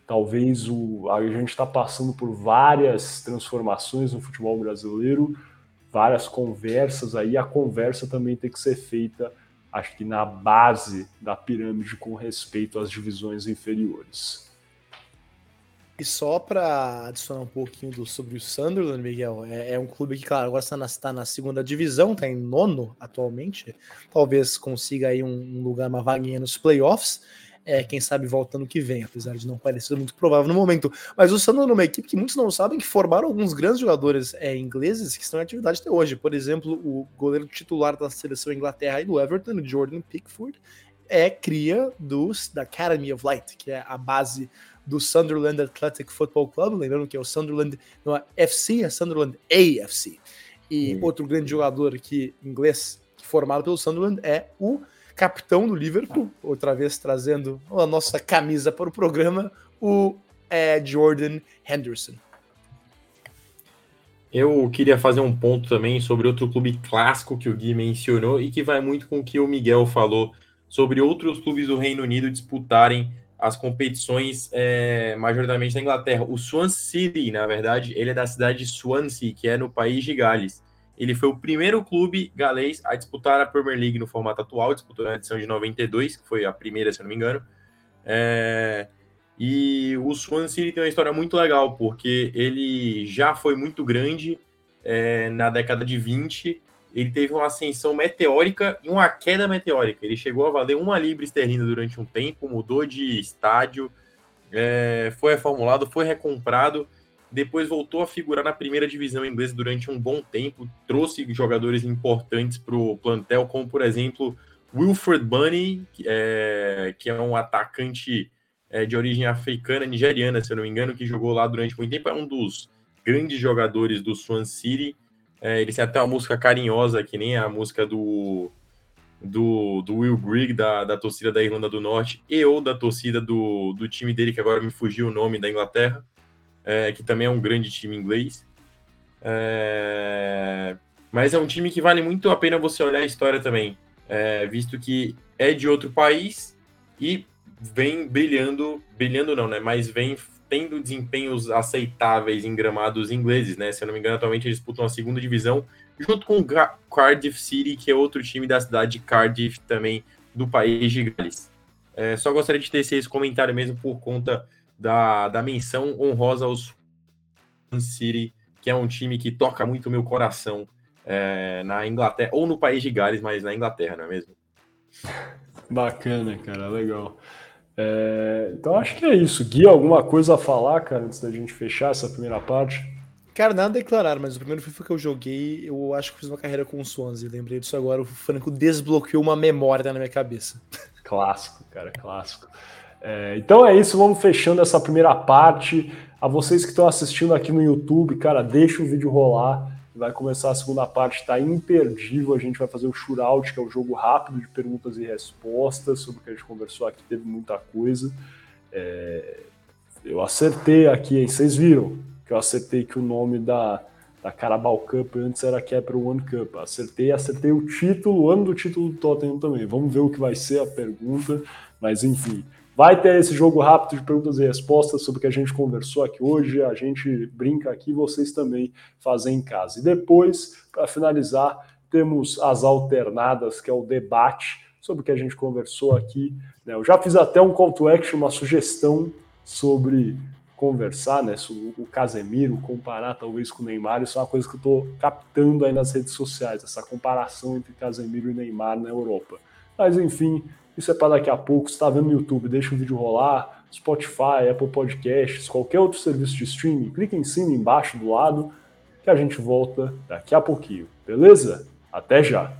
talvez o, a gente está passando por várias transformações no futebol brasileiro, várias conversas aí. A conversa também tem que ser feita, acho que na base da pirâmide, com respeito às divisões inferiores. E só para adicionar um pouquinho do, sobre o Sunderland, Miguel, é, é um clube que, claro, agora está na, tá na, segunda divisão, está em nono atualmente. Talvez consiga aí um, um lugar, uma vaguinha nos playoffs. É, quem sabe volta no que vem, apesar de não parecer muito provável no momento. Mas o Sunderland é uma equipe que muitos não sabem que formaram alguns grandes jogadores é, ingleses que estão em atividade até hoje. Por exemplo, o goleiro titular da seleção Inglaterra e do Everton, Jordan Pickford, é cria dos, da Academy of Light, que é a base do Sunderland Athletic Football Club, lembrando que é o Sunderland, não é FC, é Sunderland AFC. E outro grande jogador aqui, inglês, formado pelo Sunderland, é o capitão do Liverpool, outra vez trazendo a nossa camisa para o programa, o é, Jordan Henderson. Eu queria fazer um ponto também sobre outro clube clássico que o Gui mencionou e que vai muito com o que o Miguel falou sobre outros clubes do Reino Unido disputarem as competições é, majoritariamente da Inglaterra. O Swansea City, na verdade, ele é da cidade de Swansea, que é no país de Gales. Ele foi o primeiro clube galês a disputar a Premier League no formato atual, disputou na edição de 92, que foi a primeira, se eu não me engano. É, e o Swansea City tem uma história muito legal, porque ele já foi muito grande é, na década de 20 ele teve uma ascensão meteórica e uma queda meteórica. Ele chegou a valer uma libra esterlina durante um tempo, mudou de estádio, é, foi reformulado, foi recomprado, depois voltou a figurar na primeira divisão inglesa durante um bom tempo, trouxe jogadores importantes para o plantel, como por exemplo Wilfred Bunny, é, que é um atacante é, de origem africana, nigeriana, se eu não me engano, que jogou lá durante muito tempo, é um dos grandes jogadores do Swan City. É, eles têm até uma música carinhosa, que nem a música do, do, do Will Grigg, da, da torcida da Irlanda do Norte, e ou da torcida do, do time dele, que agora me fugiu o nome, da Inglaterra, é, que também é um grande time inglês. É, mas é um time que vale muito a pena você olhar a história também, é, visto que é de outro país e vem brilhando, brilhando não, né? Mas vem tendo desempenhos aceitáveis em gramados ingleses, né? Se eu não me engano, atualmente eles disputam a segunda divisão, junto com Cardiff City, que é outro time da cidade de Cardiff, também do país de Gales. É, só gostaria de tecer esse comentário mesmo por conta da, da menção honrosa aos City, que é um time que toca muito o meu coração é, na Inglaterra, ou no país de Gales, mas na Inglaterra, não é mesmo? Bacana, cara, legal. É, então acho que é isso. Gui, alguma coisa a falar, cara, antes da gente fechar essa primeira parte? Cara, nada a declarar, mas o primeiro FIFA que eu joguei, eu acho que fiz uma carreira com o Swansea. Lembrei disso agora, o Franco desbloqueou uma memória na minha cabeça. Clássico, cara, clássico. É, então é isso, vamos fechando essa primeira parte. A vocês que estão assistindo aqui no YouTube, cara, deixa o vídeo rolar. Vai começar a segunda parte, está imperdível. A gente vai fazer o shootout, que é o jogo rápido de perguntas e respostas sobre o que a gente conversou aqui, teve muita coisa. É, eu acertei aqui, hein? Vocês viram que eu acertei que o nome da, da Carabao Cup antes era Capital One Cup. Acertei, acertei o título, o ano do título do Tottenham também. Vamos ver o que vai ser a pergunta, mas enfim. Vai ter esse jogo rápido de perguntas e respostas sobre o que a gente conversou aqui hoje. A gente brinca aqui, vocês também fazem em casa. E depois, para finalizar, temos as alternadas, que é o debate sobre o que a gente conversou aqui. Né? Eu já fiz até um call to action, uma sugestão sobre conversar, né? Sobre o Casemiro, comparar talvez com o Neymar. Isso é uma coisa que eu estou captando aí nas redes sociais, essa comparação entre Casemiro e Neymar na Europa. Mas enfim, isso é para daqui a pouco. Você está vendo no YouTube, deixa o vídeo rolar. Spotify, Apple Podcasts, qualquer outro serviço de streaming, clica em cima embaixo do lado que a gente volta daqui a pouquinho. Beleza? Até já!